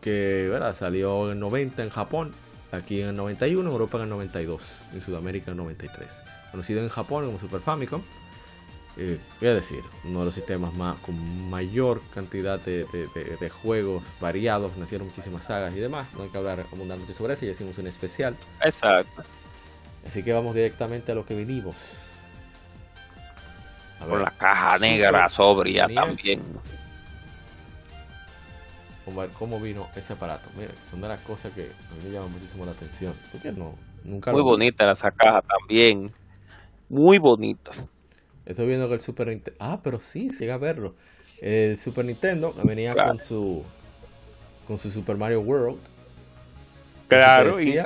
Que ¿verdad? salió en el 90 en Japón. Aquí en el 91. En Europa en el 92. En Sudamérica en el 93. Conocido en Japón como Super Famicom eh, voy a decir, uno de los sistemas más con mayor cantidad de, juegos variados, nacieron muchísimas sagas y demás, no hay que hablar abundantemente sobre eso, ya hicimos un especial. Exacto. Así que vamos directamente a lo que vinimos. Con la caja negra sobria también. Vamos a ver cómo vino ese aparato. Mira, son de las cosas que a mí me llaman muchísimo la atención. no, nunca Muy bonita esa caja también. Muy bonita. Estoy viendo que el Super Nintendo. Ah, pero sí, llega a verlo. El Super Nintendo venía con su con su Super Mario World. Claro, y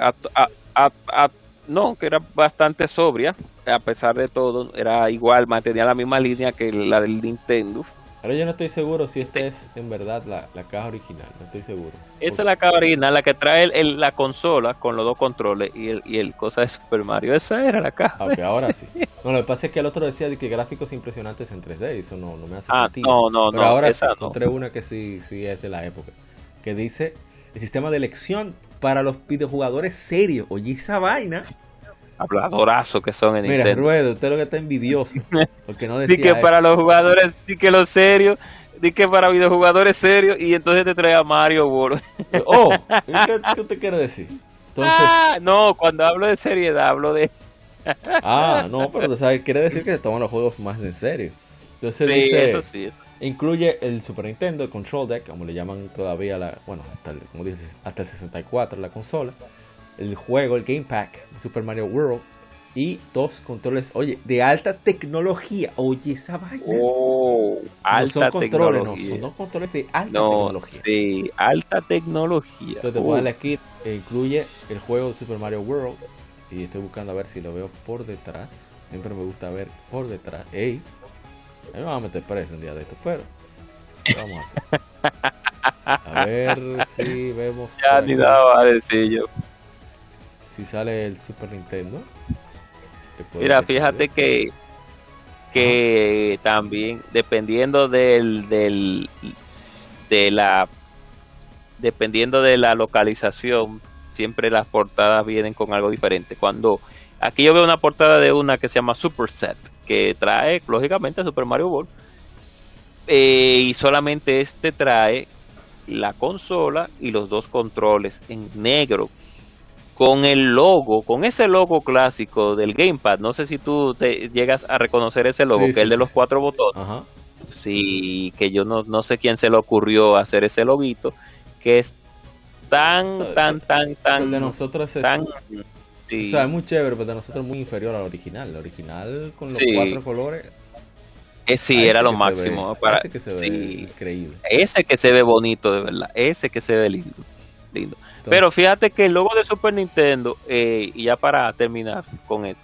no, que era bastante sobria, a pesar de todo, era igual, mantenía la misma línea que la del Nintendo. Ahora yo no estoy seguro si esta es en verdad la, caja original, no estoy seguro. Esa es la caja original, la que trae el, la consola con los dos controles y el, y el cosa de Super Mario. Esa era la caja. Ok, ahora sí. No, lo que pasa es que el otro decía de que gráficos impresionantes en 3D, y eso no, no me hace ah, sentido. No, no, Pero no. ahora encontré una que sí, sí es de la época, que dice el sistema de elección para los videojugadores serios. Oye, esa vaina. Habladorazo que son en Mira, Ruedo, usted lo que está envidioso. Porque no decía que para los jugadores, di que los serios, di que para videojugadores serios, y entonces te trae a Mario World. oh, ¿qué, ¿qué usted quiere decir? Entonces... Ah, no, cuando hablo de seriedad, hablo de. ah, no, pero ¿sabes? quiere decir que se toman los juegos más en serio. Entonces sí, dice, eso sí, eso Incluye el Super Nintendo, el Control Deck, como le llaman todavía la, bueno, hasta el, como dices, hasta el 64 la consola, el juego, el Game Pack de Super Mario World y dos controles, oye, de alta tecnología. Oye, esa vaina. Oh, no son controles, no, son dos controles de alta tecnología. Sí, alta tecnología. Entonces te uh. puedes aquí, e incluye el juego de Super Mario World. Y estoy buscando a ver si lo veo por detrás. Siempre me gusta ver por detrás. Ey, a mí me va a meter preso un día de esto, pero vamos a hacer? A ver si vemos. Ya ni nada a decir yo. Si sale el Super Nintendo. Mira, fíjate que que también dependiendo del, del de la dependiendo de la localización siempre las portadas vienen con algo diferente cuando aquí yo veo una portada de una que se llama Superset que trae, lógicamente, Super Mario World. Eh, y solamente este trae la consola y los dos controles en negro. Con el logo, con ese logo clásico del Gamepad. No sé si tú te llegas a reconocer ese logo, que es el de los cuatro botones. Sí, que yo no, no sé quién se le ocurrió hacer ese loguito. Que es tan, tan, tan, tan. El de nosotros es. Tan, o sea, es muy chévere, pero de nosotros es muy inferior al original. El original con los cuatro colores. Eh, sí, era lo máximo. Para... Ese que se ve increíble. Ese que se ve bonito, de verdad. Ese que se ve lindo. lindo. Pero fíjate que el logo de Super Nintendo, eh, y ya para terminar con esto,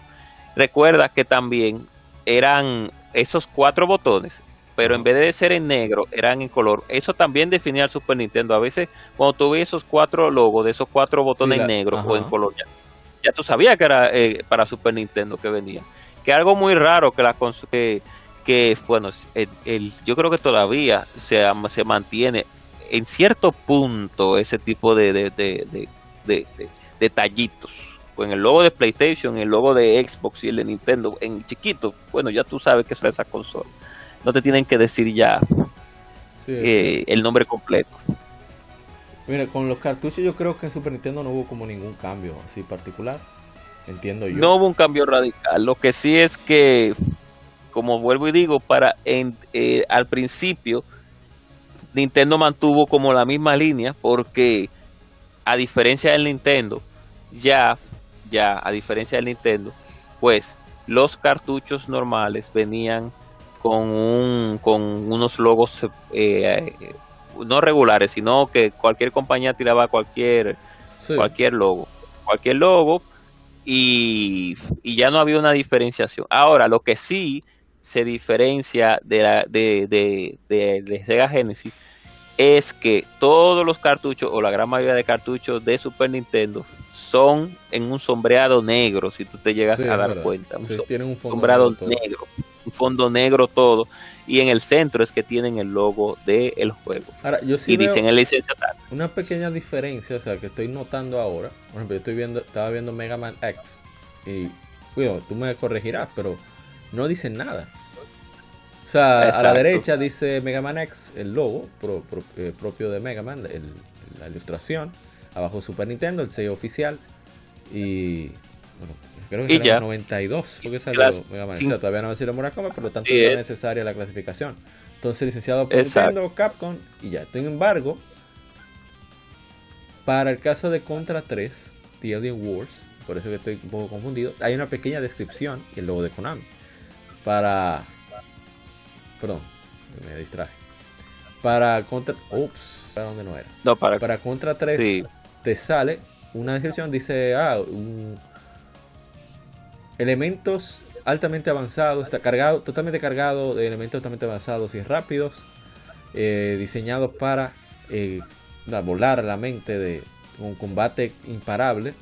recuerda que también eran esos cuatro botones, pero en vez de ser en negro, eran en color. Eso también definía el Super Nintendo. A veces, cuando tuve esos cuatro logos de esos cuatro botones negros o en color, ya ya tú sabías que era eh, para Super Nintendo que venía. Que algo muy raro que la que, que bueno, el, yo creo que todavía se, se mantiene en cierto punto ese tipo de, de, de, de detallitos. Con el logo de PlayStation, el logo de Xbox y el de Nintendo en chiquito, bueno, ya tú sabes que es esa consola. No te tienen que decir ya eh, el nombre completo. Mira, con los cartuchos yo creo que en Super Nintendo no hubo como ningún cambio así particular. Entiendo yo. No hubo un cambio radical. Lo que sí es que, como vuelvo y digo, para en, eh, al principio Nintendo mantuvo como la misma línea porque a diferencia del Nintendo, ya, ya, a diferencia del Nintendo, pues los cartuchos normales venían con un, con unos logos eh, no regulares, sino que cualquier compañía tiraba cualquier, cualquier logo, cualquier logo y, ya no había una diferenciación. Ahora, lo que sí se diferencia de, la, de, de, de, Sega Genesis es que todos los cartuchos o la gran mayoría de cartuchos de Super Nintendo son en un sombreado negro, si tú te llegas a dar cuenta. Un, tienen un sombreado negro, un fondo negro todo y en el centro es que tienen el logo del juego. Ahora, yo sí y dicen en licencia tal. Una pequeña diferencia, o sea, que estoy notando ahora. Por ejemplo, yo estoy viendo, estaba viendo Mega Man X y, bueno, tú me corregirás, pero no dicen nada. O sea, a la derecha dice Mega Man X, el logo eh, propio de Mega Man, la ilustración. Abajo Super Nintendo, el sello oficial. Y bueno, Creo que en 92 porque salió Mega Man. O sea, todavía no va a decir Murakami, por lo tanto es necesaria la clasificación. Entonces, licenciado por Nintendo, Capcom y ya. Sin embargo, para el caso de Contra 3, The Alien Wars, por eso que estoy un poco confundido, hay una pequeña descripción y el logo de Konami. Para. Perdón, me distraje. Para Contra. Ups, ¿para dónde no era? No, para, para Contra 3 te sale una descripción, dice, ah, un elementos altamente avanzados, está cargado, totalmente cargado de elementos altamente avanzados y rápidos, eh, diseñados para eh, volar a la mente de un combate imparable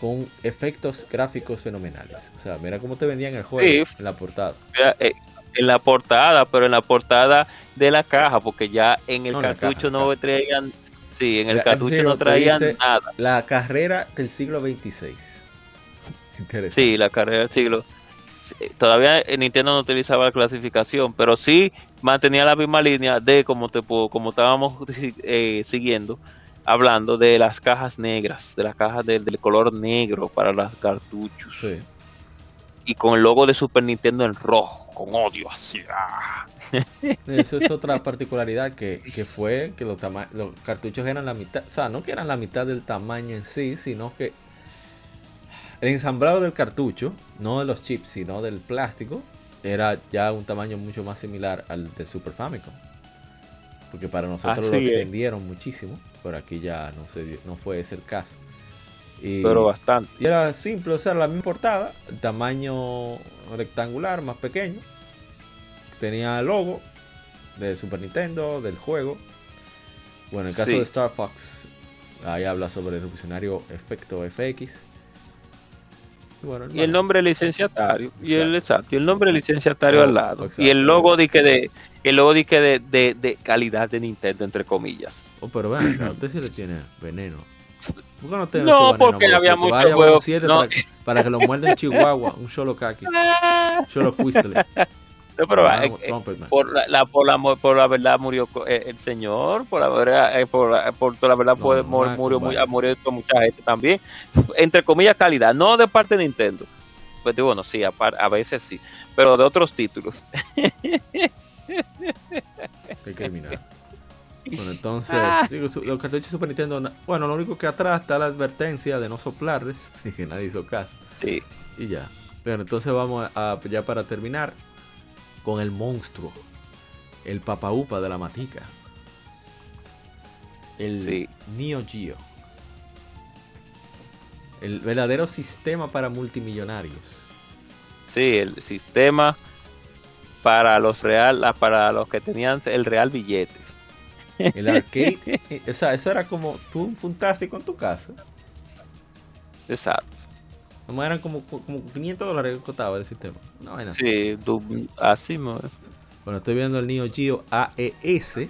con efectos gráficos fenomenales. O sea, mira cómo te vendían el juego en la portada. Eh, en la portada, pero en la portada de la caja, porque ya en el cartucho no traían, sí, en el cartucho no traían nada. La carrera del siglo 26 Sí, la carrera del siglo. Todavía Nintendo no utilizaba la clasificación, pero sí mantenía la misma línea de como te como estábamos eh, siguiendo, hablando de las cajas negras, de las cajas del color negro para los cartuchos. Sí. Y con el logo de Super Nintendo en rojo, con odio así. ¡ah! Eso es otra particularidad que, fue que los, los cartuchos eran la mitad, o sea, no que eran la mitad del tamaño en sí, sino que el ensamblado del cartucho, no de los chips, sino del plástico, era ya un tamaño mucho más similar al de Super Famicom. Porque para nosotros lo extendieron muchísimo, pero aquí ya no, se, no fue ese el caso. pero bastante. Y era simple, o sea, la misma portada, tamaño rectangular, más pequeño, tenía el logo de Super Nintendo, del juego. Bueno, en el caso de Star Fox, ahí habla sobre el revolucionario efecto FX. Y, el nombre licenciatario. Y el, exacto, y el nombre licenciatario al lado. Y el logo de que de, el logo de, que de, de, calidad de Nintendo, entre comillas. Oh, pero vean, usted sí le tiene veneno. no, no porque había muchos huevos. Para, para, que lo muerda en Chihuahua, un solo kaki. Solo Quistle. pero eh, eh, por, la, por, la, por la verdad murió eh, el señor, por la verdad, por, por toda la verdad no, murió, muy, murió mucha gente también, entre comillas calidad, no de parte de Nintendo. Pues digo, bueno, sí, a, a veces sí, pero de otros títulos. Qué criminal. Bueno, entonces, digo, los cartuchos Super Nintendo, bueno, lo único que atrás está la advertencia de no soplarles, que nadie hizo caso. Sí. Y ya. Bueno, entonces vamos a, ya para terminar, con el monstruo, el papaupa de la matica, el Neo Geo, el verdadero sistema para multimillonarios. Sí, el sistema para los real, para los que tenían el real billete. El arcade, eh, o sea, eso era como tú un fantástico en tu casa. Exacto eran como, como 500 dólares que costaba el sistema. No, sí, así, Bueno, estoy viendo el Neo Geo AES.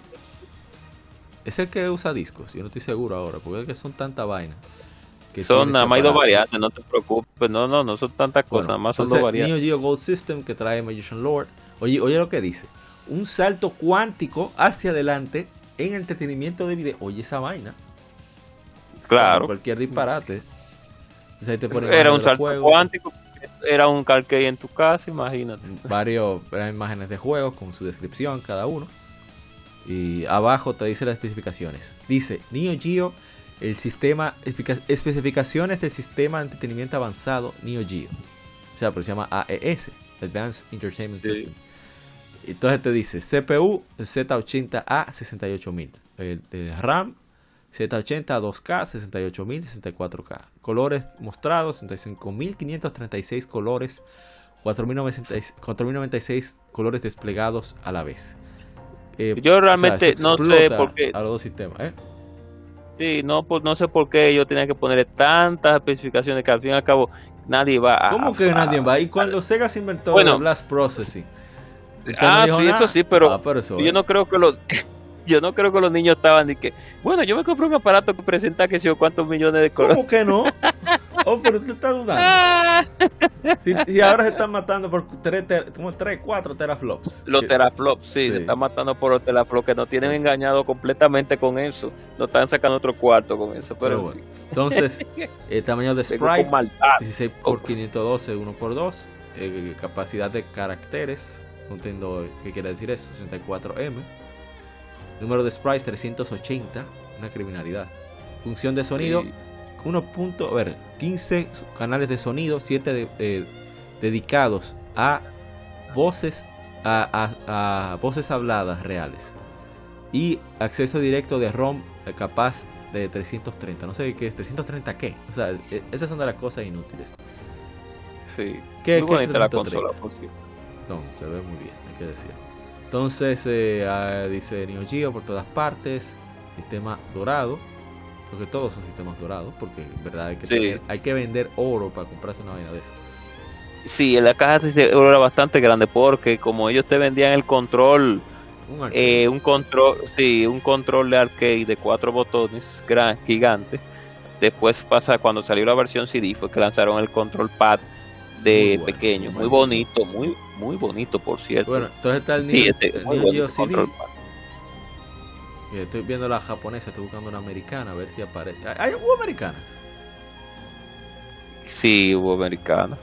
Es el que usa discos. Yo no estoy seguro ahora, porque es que son tanta vaina. son nada más dos variantes, no te preocupes. No, no, no son tantas cosas, nada más son dos variantes. Neo Geo Gold System que trae Magician Lord. Oye, oye lo que dice. Un salto cuántico hacia adelante en entretenimiento de video. Oye esa vaina. Claro. cualquier disparate era un salto cuántico, era un calque en tu casa, imagínate. Varios imágenes de juegos con su descripción cada uno. Y abajo te dice las especificaciones. Dice Neo Geo, el sistema, especificaciones del sistema de entretenimiento avanzado Neo Geo. O sea, pero se llama AES, Advanced Entertainment System. Entonces te dice CPU Z80A 68000. El, el RAM Z80 2K, 68000, 64K. Colores mostrados, 65.536 colores, 4.096 colores desplegados a la vez. Eh, yo realmente no sé por qué. A los dos sistemas, ¿eh? Sí, no, pues, no sé por qué yo tenía que ponerle tantas especificaciones que al fin y al cabo nadie va a. ¿Cómo que nadie va? Y cuando Sega se inventó el Blast Processing. Ah, sí, eso sí, pero, ah, yo no creo que los yo no creo que los niños estaban de que, bueno, yo me compré un aparato que presenta que sé yo cuántos millones de colores. ¿Cómo que no? Oh, pero te estás dudando. Y ahora se están matando por 3, 3 4 teraflops. Los teraflops, sí, se están matando por los teraflops que nos tienen engañado completamente con eso. Nos están sacando otro cuarto con eso. Pero, bueno. Entonces, el tamaño de sprites, 16 por 512, 1 por 2 eh, capacidad de caracteres, no entiendo qué quiere decir eso, 64M Número de sprites 380, una criminalidad. Función de sonido, 1. a ver, 15 canales de sonido, 7 eh, dedicados a voces a, voces habladas reales. Y acceso directo de ROM eh, capaz de 330. No sé qué es, 330 qué. O sea, e, esas son de las cosas inútiles. Sí. ¿Qué, muy bonita la consola, por No, se ve muy bien, hay que decir. Entonces eh, dice Neo Geo por todas partes, sistema dorado, porque todos son sistemas dorados, porque verdad hay que, hay que vender oro para comprarse una vaina de esa. Sí, en la caja de oro era bastante grande porque como ellos te vendían el control, un, eh, un control, sí, un control de arcade de cuatro botones gran, gigante, después pasa cuando salió la versión CD fue que lanzaron el control pad de pequeño, muy bonito, muy muy bonito por cierto. Bueno, entonces está el Neo, Geo CD. Estoy viendo la japonesa, estoy buscando una americana a ver si aparece. ¿Hay hubo americanas? Sí, hubo americanas.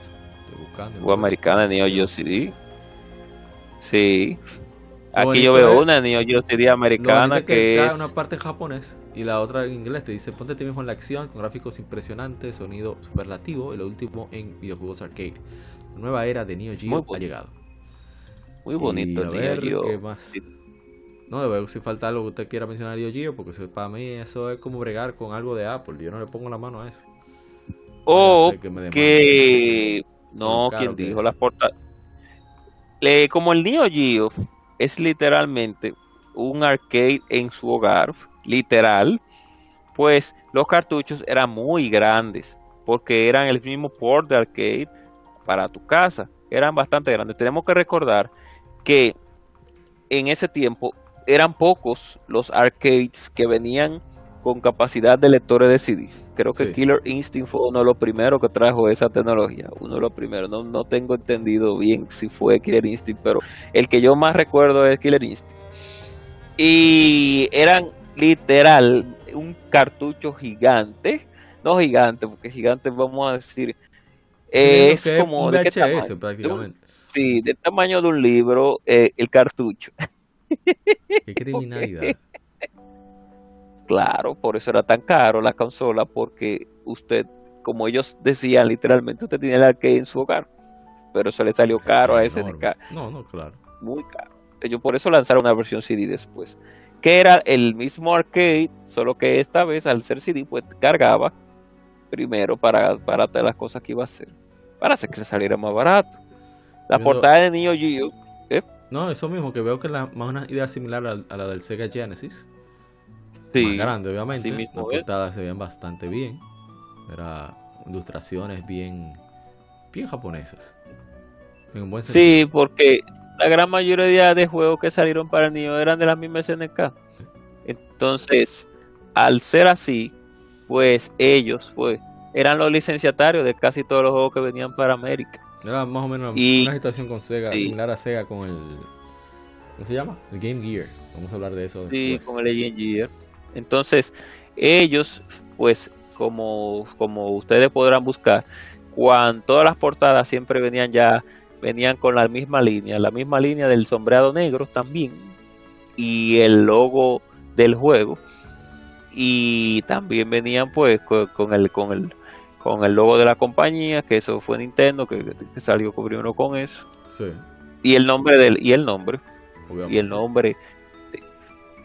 Estoy buscando. Hubo americana Neo Geo CD. Sí. Aquí yo veo una Neo Geo CD americana que, es una parte en japonés y la otra en inglés. Te dice ponte ti mismo en la acción con gráficos impresionantes, sonido superlativo y lo último en videojuegos arcade. La nueva era de Neo Geo ha llegado. Muy bonito Neo Geo. ¿qué más? No, de ver si falta algo que usted quiera mencionar Neo Geo, porque para mí eso es como bregar con algo de Apple. Yo no le pongo la mano a eso. O que, no, quien dijo las portadas. como el Neo Geo es literalmente un arcade en su hogar, literal, pues los cartuchos eran muy grandes, porque eran el mismo port de arcade para tu casa, eran bastante grandes. Tenemos que recordar que en ese tiempo eran pocos los arcades que venían con capacidad de lectores de CD. Creo que Killer Instinct fue uno de los primeros que trajo esa tecnología. Uno de los primeros. No, no tengo entendido bien si fue Killer Instinct, pero el que yo más recuerdo es Killer Instinct. Y eran literal un cartucho gigante. No gigante, porque gigante vamos a decir. Es como de qué prácticamente. sí, del tamaño de un libro, eh, el cartucho. Qué criminalidad. Claro, por eso era tan caro la consola, porque usted, como ellos decían literalmente, usted tiene el arcade en su hogar, pero eso le salió caro a SNK. No, no, claro. Muy caro. Ellos por eso lanzaron una versión CD después, que era el mismo arcade, solo que esta vez al ser CD, pues cargaba primero para, para las cosas que iba a hacer, para hacer que saliera más barato. La portada de Neo Geo. ¿eh? No, eso mismo, que veo que es más una idea similar a la del Sega Genesis sí, grande, obviamente. Las portadas se veían bastante bien. Era ilustraciones bien, bien japonesas. En buen sí, porque la gran mayoría de juegos que salieron para el niño eran de la misma SNK. Entonces, al ser así, pues ellos pues, eran los licenciatarios de casi todos los juegos que venían para América. Era más o menos una situación con Sega, similar a Sega con el. ¿Cómo se llama? El Game Gear. Vamos a hablar de eso. Sí, con el Game Gear. Entonces, ellos, pues, como, como ustedes podrán buscar, cuando todas las portadas siempre venían ya, venían con la misma línea, la misma línea del sombreado negro también, y el logo del juego, y también venían pues con, el, con el con el logo de la compañía, que eso fue Nintendo, que, salió primero con eso. Y el nombre del, y el nombre, y el nombre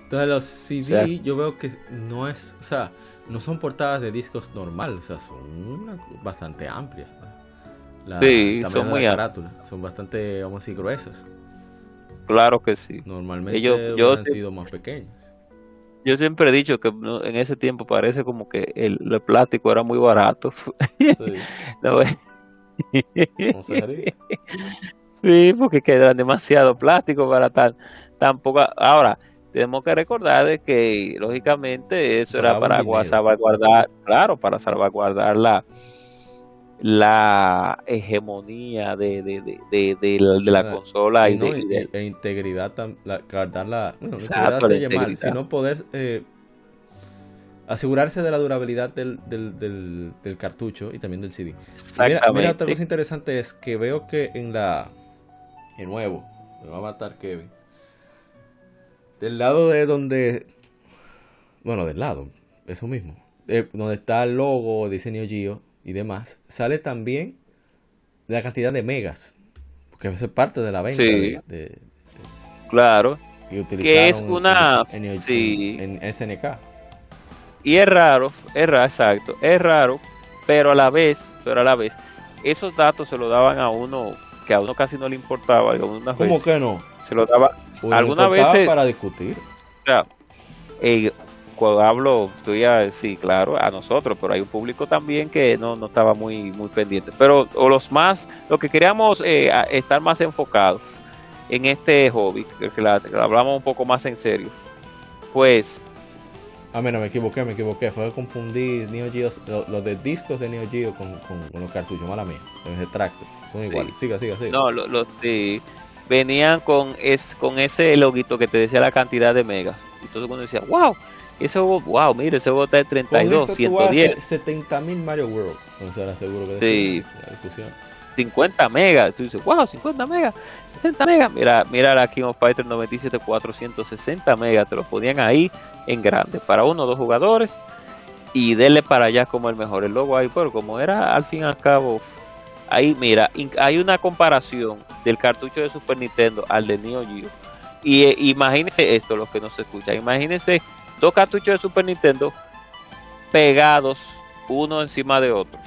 entonces los CD yo veo que no es, o sea, no son portadas de discos normales, o sea, son bastante amplias. sí, son muy amplias. Son bastante, vamos a decir, gruesas. Claro que sí. Normalmente ellos, han sido más pequeños. Yo siempre he dicho que en ese tiempo parece como que el, plástico era muy barato. Sí. sí, porque queda demasiado plástico para tan, tan poca. Ahora, tenemos que recordar de que lógicamente eso era para salvaguardar, claro, para salvaguardar la la hegemonía de, de, de, de la, consola y, de, e integridad, la, guardar bueno, integridad sino poder eh, asegurarse de la durabilidad del, del, del, cartucho y también del CD. Mira, mira, otra cosa interesante es que veo que en la de nuevo, me va a matar Kevin del lado de donde. Bueno, del lado, eso mismo. Eh, donde está el logo, diseño Gio y demás, sale también la cantidad de megas. Porque eso es parte de la venta. De, claro. Que, es una. En, sí. en, SNK. Y es raro, es raro, exacto. Es raro, pero a la vez, pero a la vez, esos datos se lo daban a uno que a uno casi no le importaba. ¿Cómo que no? Se lo daba alguna vez para discutir. O sea, eh, cuando hablo, estoy a, sí, claro, a nosotros, pero hay un público también que no, no estaba muy, muy pendiente. Pero o los más, lo que queríamos eh, estar más enfocados en este hobby, que, hablamos un poco más en serio, pues Ah, mira, me equivoqué, me equivoqué. Fue que confundí Neo Geo, los, de discos de Neo Geo con, los cartuchos. Mala mía, los extractos. Son iguales. Siga, siga, siga. No, los, sí. Venían con, es, con ese loguito que te decía la cantidad de megas. Y todo el mundo decía, wow, ese juego, wow, mire, ese juego está de 32, con 110. 70 mil Mario World. Entonces era seguro que sí. la discusión. 50 megas. Tú dices, wow, 50 megas, 60 megas. Mira, mira la King of Fighters 97 460 megas. Te los ponían ahí en grande para uno o dos jugadores y dele para allá como el mejor. El logo ahí, pero como era al fin y al cabo, ahí mira, hay una comparación del cartucho de Super Nintendo al de Neo Geo. Y eh, imagínense esto, los que no se escuchan, imagínense dos cartuchos de Super Nintendo pegados uno encima de otro.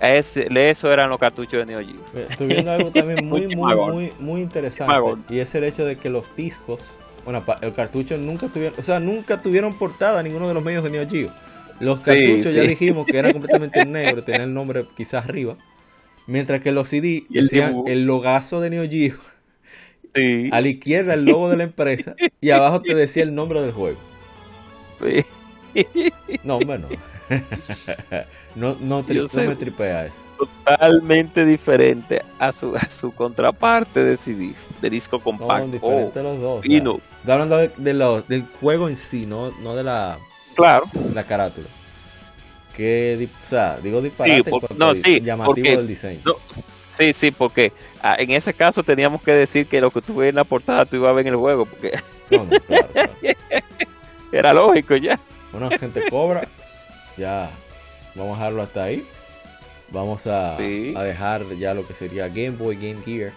Eso eran los cartuchos de Neo Geo. Estoy viendo algo también muy, muy, muy, muy interesante. Y es el hecho de que los discos bueno, el cartucho nunca tuvieron, o sea, nunca tuvieron portada ninguno de los medios de Neo Geo. Los cartuchos ya dijimos que era completamente negro, tenía el nombre quizás arriba. Mientras que los CD decían el, logazo de Neo Geo. A la izquierda el logo de la empresa y abajo te decía el nombre del juego. No, bueno. no, no, no me tripea eso totalmente diferente a su, a su contraparte de CD, de disco compacto. diferente los dos. Y no. hablando de, del juego en sí, no, no de la, claro. la carátula. Que, o sea, digo disparate, no, sí, llamativo del diseño. sí, sí, porque ah, en ese caso teníamos que decir que lo que tuve en la portada tú ibas a ver en el juego, porque era lógico ya. Bueno, gente cobra, ya, vamos a dejarlo hasta ahí. Vamos a, dejar ya lo que sería Game Boy, Game Gear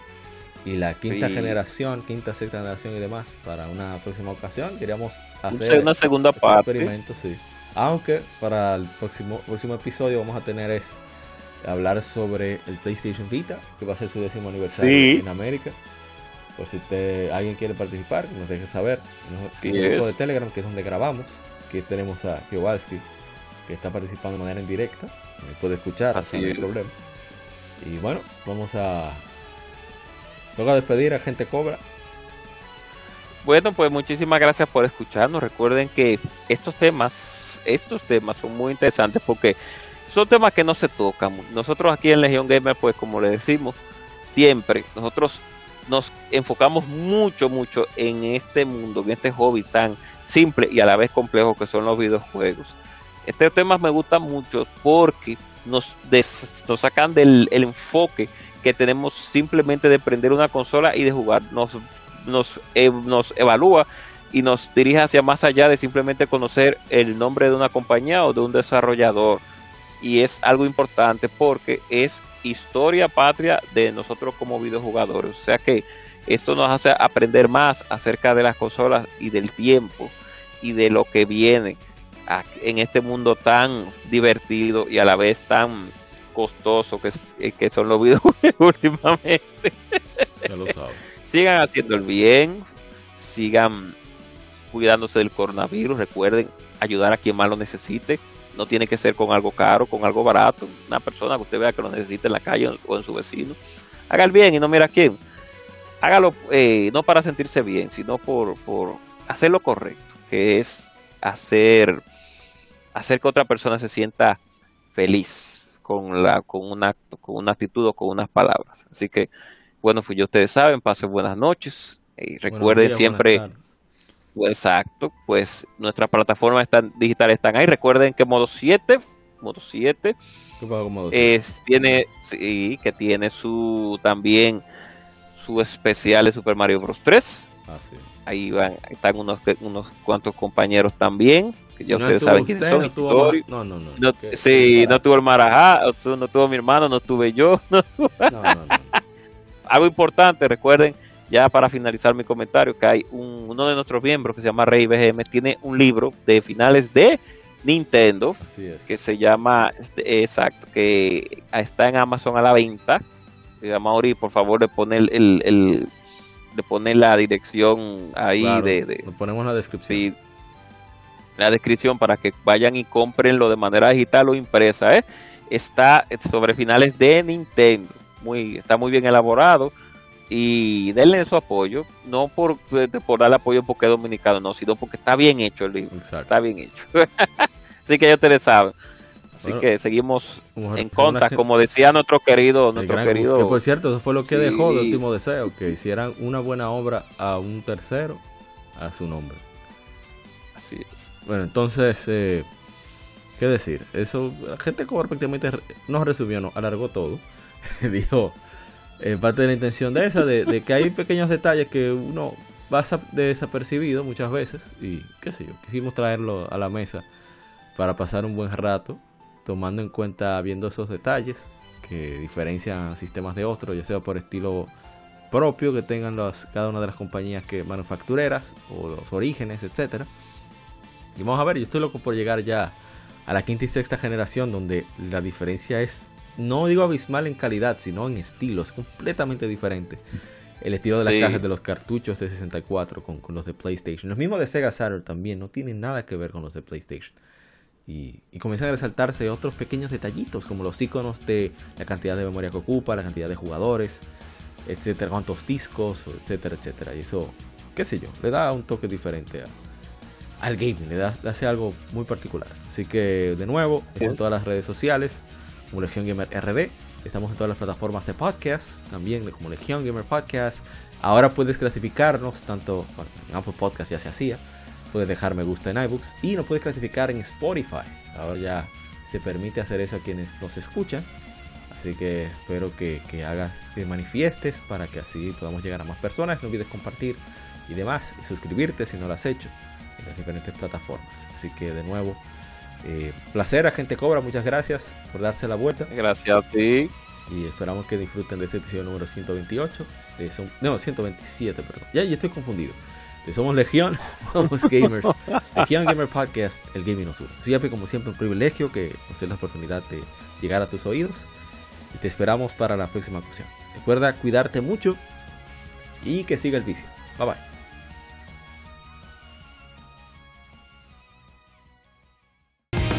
y la quinta generación, quinta, sexta generación y demás para una próxima ocasión. Queríamos hacer una segunda parte. experimento, sí. Aunque para el próximo, próximo episodio vamos a tener es hablar sobre el PlayStation Vita, que va a ser su décimo aniversario en América. Por si alguien quiere participar, nos deje saber. En el grupo de Telegram, que es donde grabamos, que tenemos a Kowalski, que está participando de manera indirecta me puede escuchar, así no hay problema. Y bueno, vamos a. Luego a despedir a Gente Cobra. Bueno, pues muchísimas gracias por escucharnos. Recuerden que estos temas, estos temas son muy interesantes porque son temas que no se tocan. Nosotros aquí en Legión Gamer, pues como le decimos, siempre nosotros nos enfocamos mucho, mucho en este mundo, en este hobby tan simple y a la vez complejo que son los videojuegos. Este tema me gusta mucho porque nos, nos sacan del enfoque que tenemos simplemente de prender una consola y de jugar. Nos, nos, nos evalúa y nos dirige hacia más allá de simplemente conocer el nombre de una compañía o de un desarrollador. Y es algo importante porque es historia patria de nosotros como videojugadores. O sea que esto nos hace aprender más acerca de las consolas y del tiempo y de lo que viene en este mundo tan divertido y a la vez tan costoso que, eh, que son los videojuegos últimamente. sigan haciendo el bien, sigan cuidándose del coronavirus, recuerden ayudar a quien más lo necesite. No tiene que ser con algo caro, con algo barato. Una persona que usted vea que lo necesite en la calle o en su vecino. Haga el bien y no mira a quién. Hágalo eh, no para sentirse bien, sino por, por hacer lo correcto, que es hacer hacer que otra persona se sienta feliz con la con una con una actitud o con unas palabras. Así que bueno, pues ya ustedes saben, pasen buenas noches y recuerden siempre exacto, pues nuestras plataformas están digitales están ahí. Recuerden que modo 7, modo 7 es, tiene sí, que tiene su también su especial de Super Mario Bros 3. Ah, ahí van, están unos unos cuantos compañeros también ya ustedes saben quiénes son. No, no, no, no. sí, no tuvo el Marajá, no tuvo mi hermano, no tuve yo. Algo importante, recuerden, ya para finalizar mi comentario, que hay uno de nuestros miembros que se llama Rey BGM, tiene un libro de finales de Nintendo, que se llama, este, exacto, que está en Amazon a la venta. Se llama Ori, por favor, le pone el, el, le la dirección ahí de, de, Lo ponemos en la descripción la descripción para que vayan y comprenlo de manera digital o impresa. ¿eh? Está sobre finales de Nintendo. Muy, está muy bien elaborado. Y denle su apoyo, no por, por darle apoyo porque es dominicano, no, sino porque está bien hecho el libro. Está bien hecho. Así que ya ustedes saben. Así que seguimos en contra, como decía nuestro querido, nuestro querido. Que por cierto, eso fue lo que dejó de último deseo, que hicieran una buena obra a un tercero a su nombre. Así es. Bueno, entonces, eh, ¿qué decir? Eso, la gente como prácticamente no resumió, no, alargó todo. Dijo, eh, parte de la intención de esa, de, que hay pequeños detalles que uno pasa desapercibido muchas veces y qué sé yo, quisimos traerlo a la mesa para pasar un buen rato, tomando en cuenta, viendo esos detalles que diferencian sistemas de otros, ya sea por estilo propio que tengan las, cada una de las compañías que manufactureras o los orígenes, etcétera. Y vamos a ver, yo estoy loco por llegar ya a la quinta y sexta generación donde la diferencia es no digo abismal en calidad, sino en estilo, es completamente diferente. El estilo de las cajas de los cartuchos de 64 con, los de PlayStation. Los mismos de Sega Saturn también no tienen nada que ver con los de PlayStation. Y, comienzan a resaltarse otros pequeños detallitos, como los iconos de la cantidad de memoria que ocupa, la cantidad de jugadores, etcétera, cuántos discos, etcétera, etcétera. Y eso, qué sé yo, le da un toque diferente al gaming, le, da, le hace algo muy particular. Así que, de nuevo, en todas las redes sociales, como Legion Gamer RD. Estamos en todas las plataformas de podcast, también como Legion Gamer Podcast. Ahora puedes clasificarnos tanto en Apple Podcast ya se hacía. Puedes dejar me gusta en iBooks y nos puedes clasificar en Spotify. Ahora ya se permite hacer eso a quienes nos escuchan. Así que espero que, hagas, que manifiestes para que así podamos llegar a más personas. No olvides compartir y demás. Y suscribirte si no lo has hecho en las diferentes plataformas. Así que de nuevo, eh, placer a Gente Cobra, muchas gracias por darse la vuelta. Gracias a ti. Y esperamos que disfruten de este episodio número 128. no, 127, perdón. Ya, ya estoy confundido. somos Legión, somos gamers. Legión Gamer Podcast, el gaming nos une. Siempre, como siempre, un privilegio que nos dé la oportunidad de llegar a tus oídos. Y te esperamos para la próxima ocasión. Recuerda cuidarte mucho y que siga el vicio. Bye bye.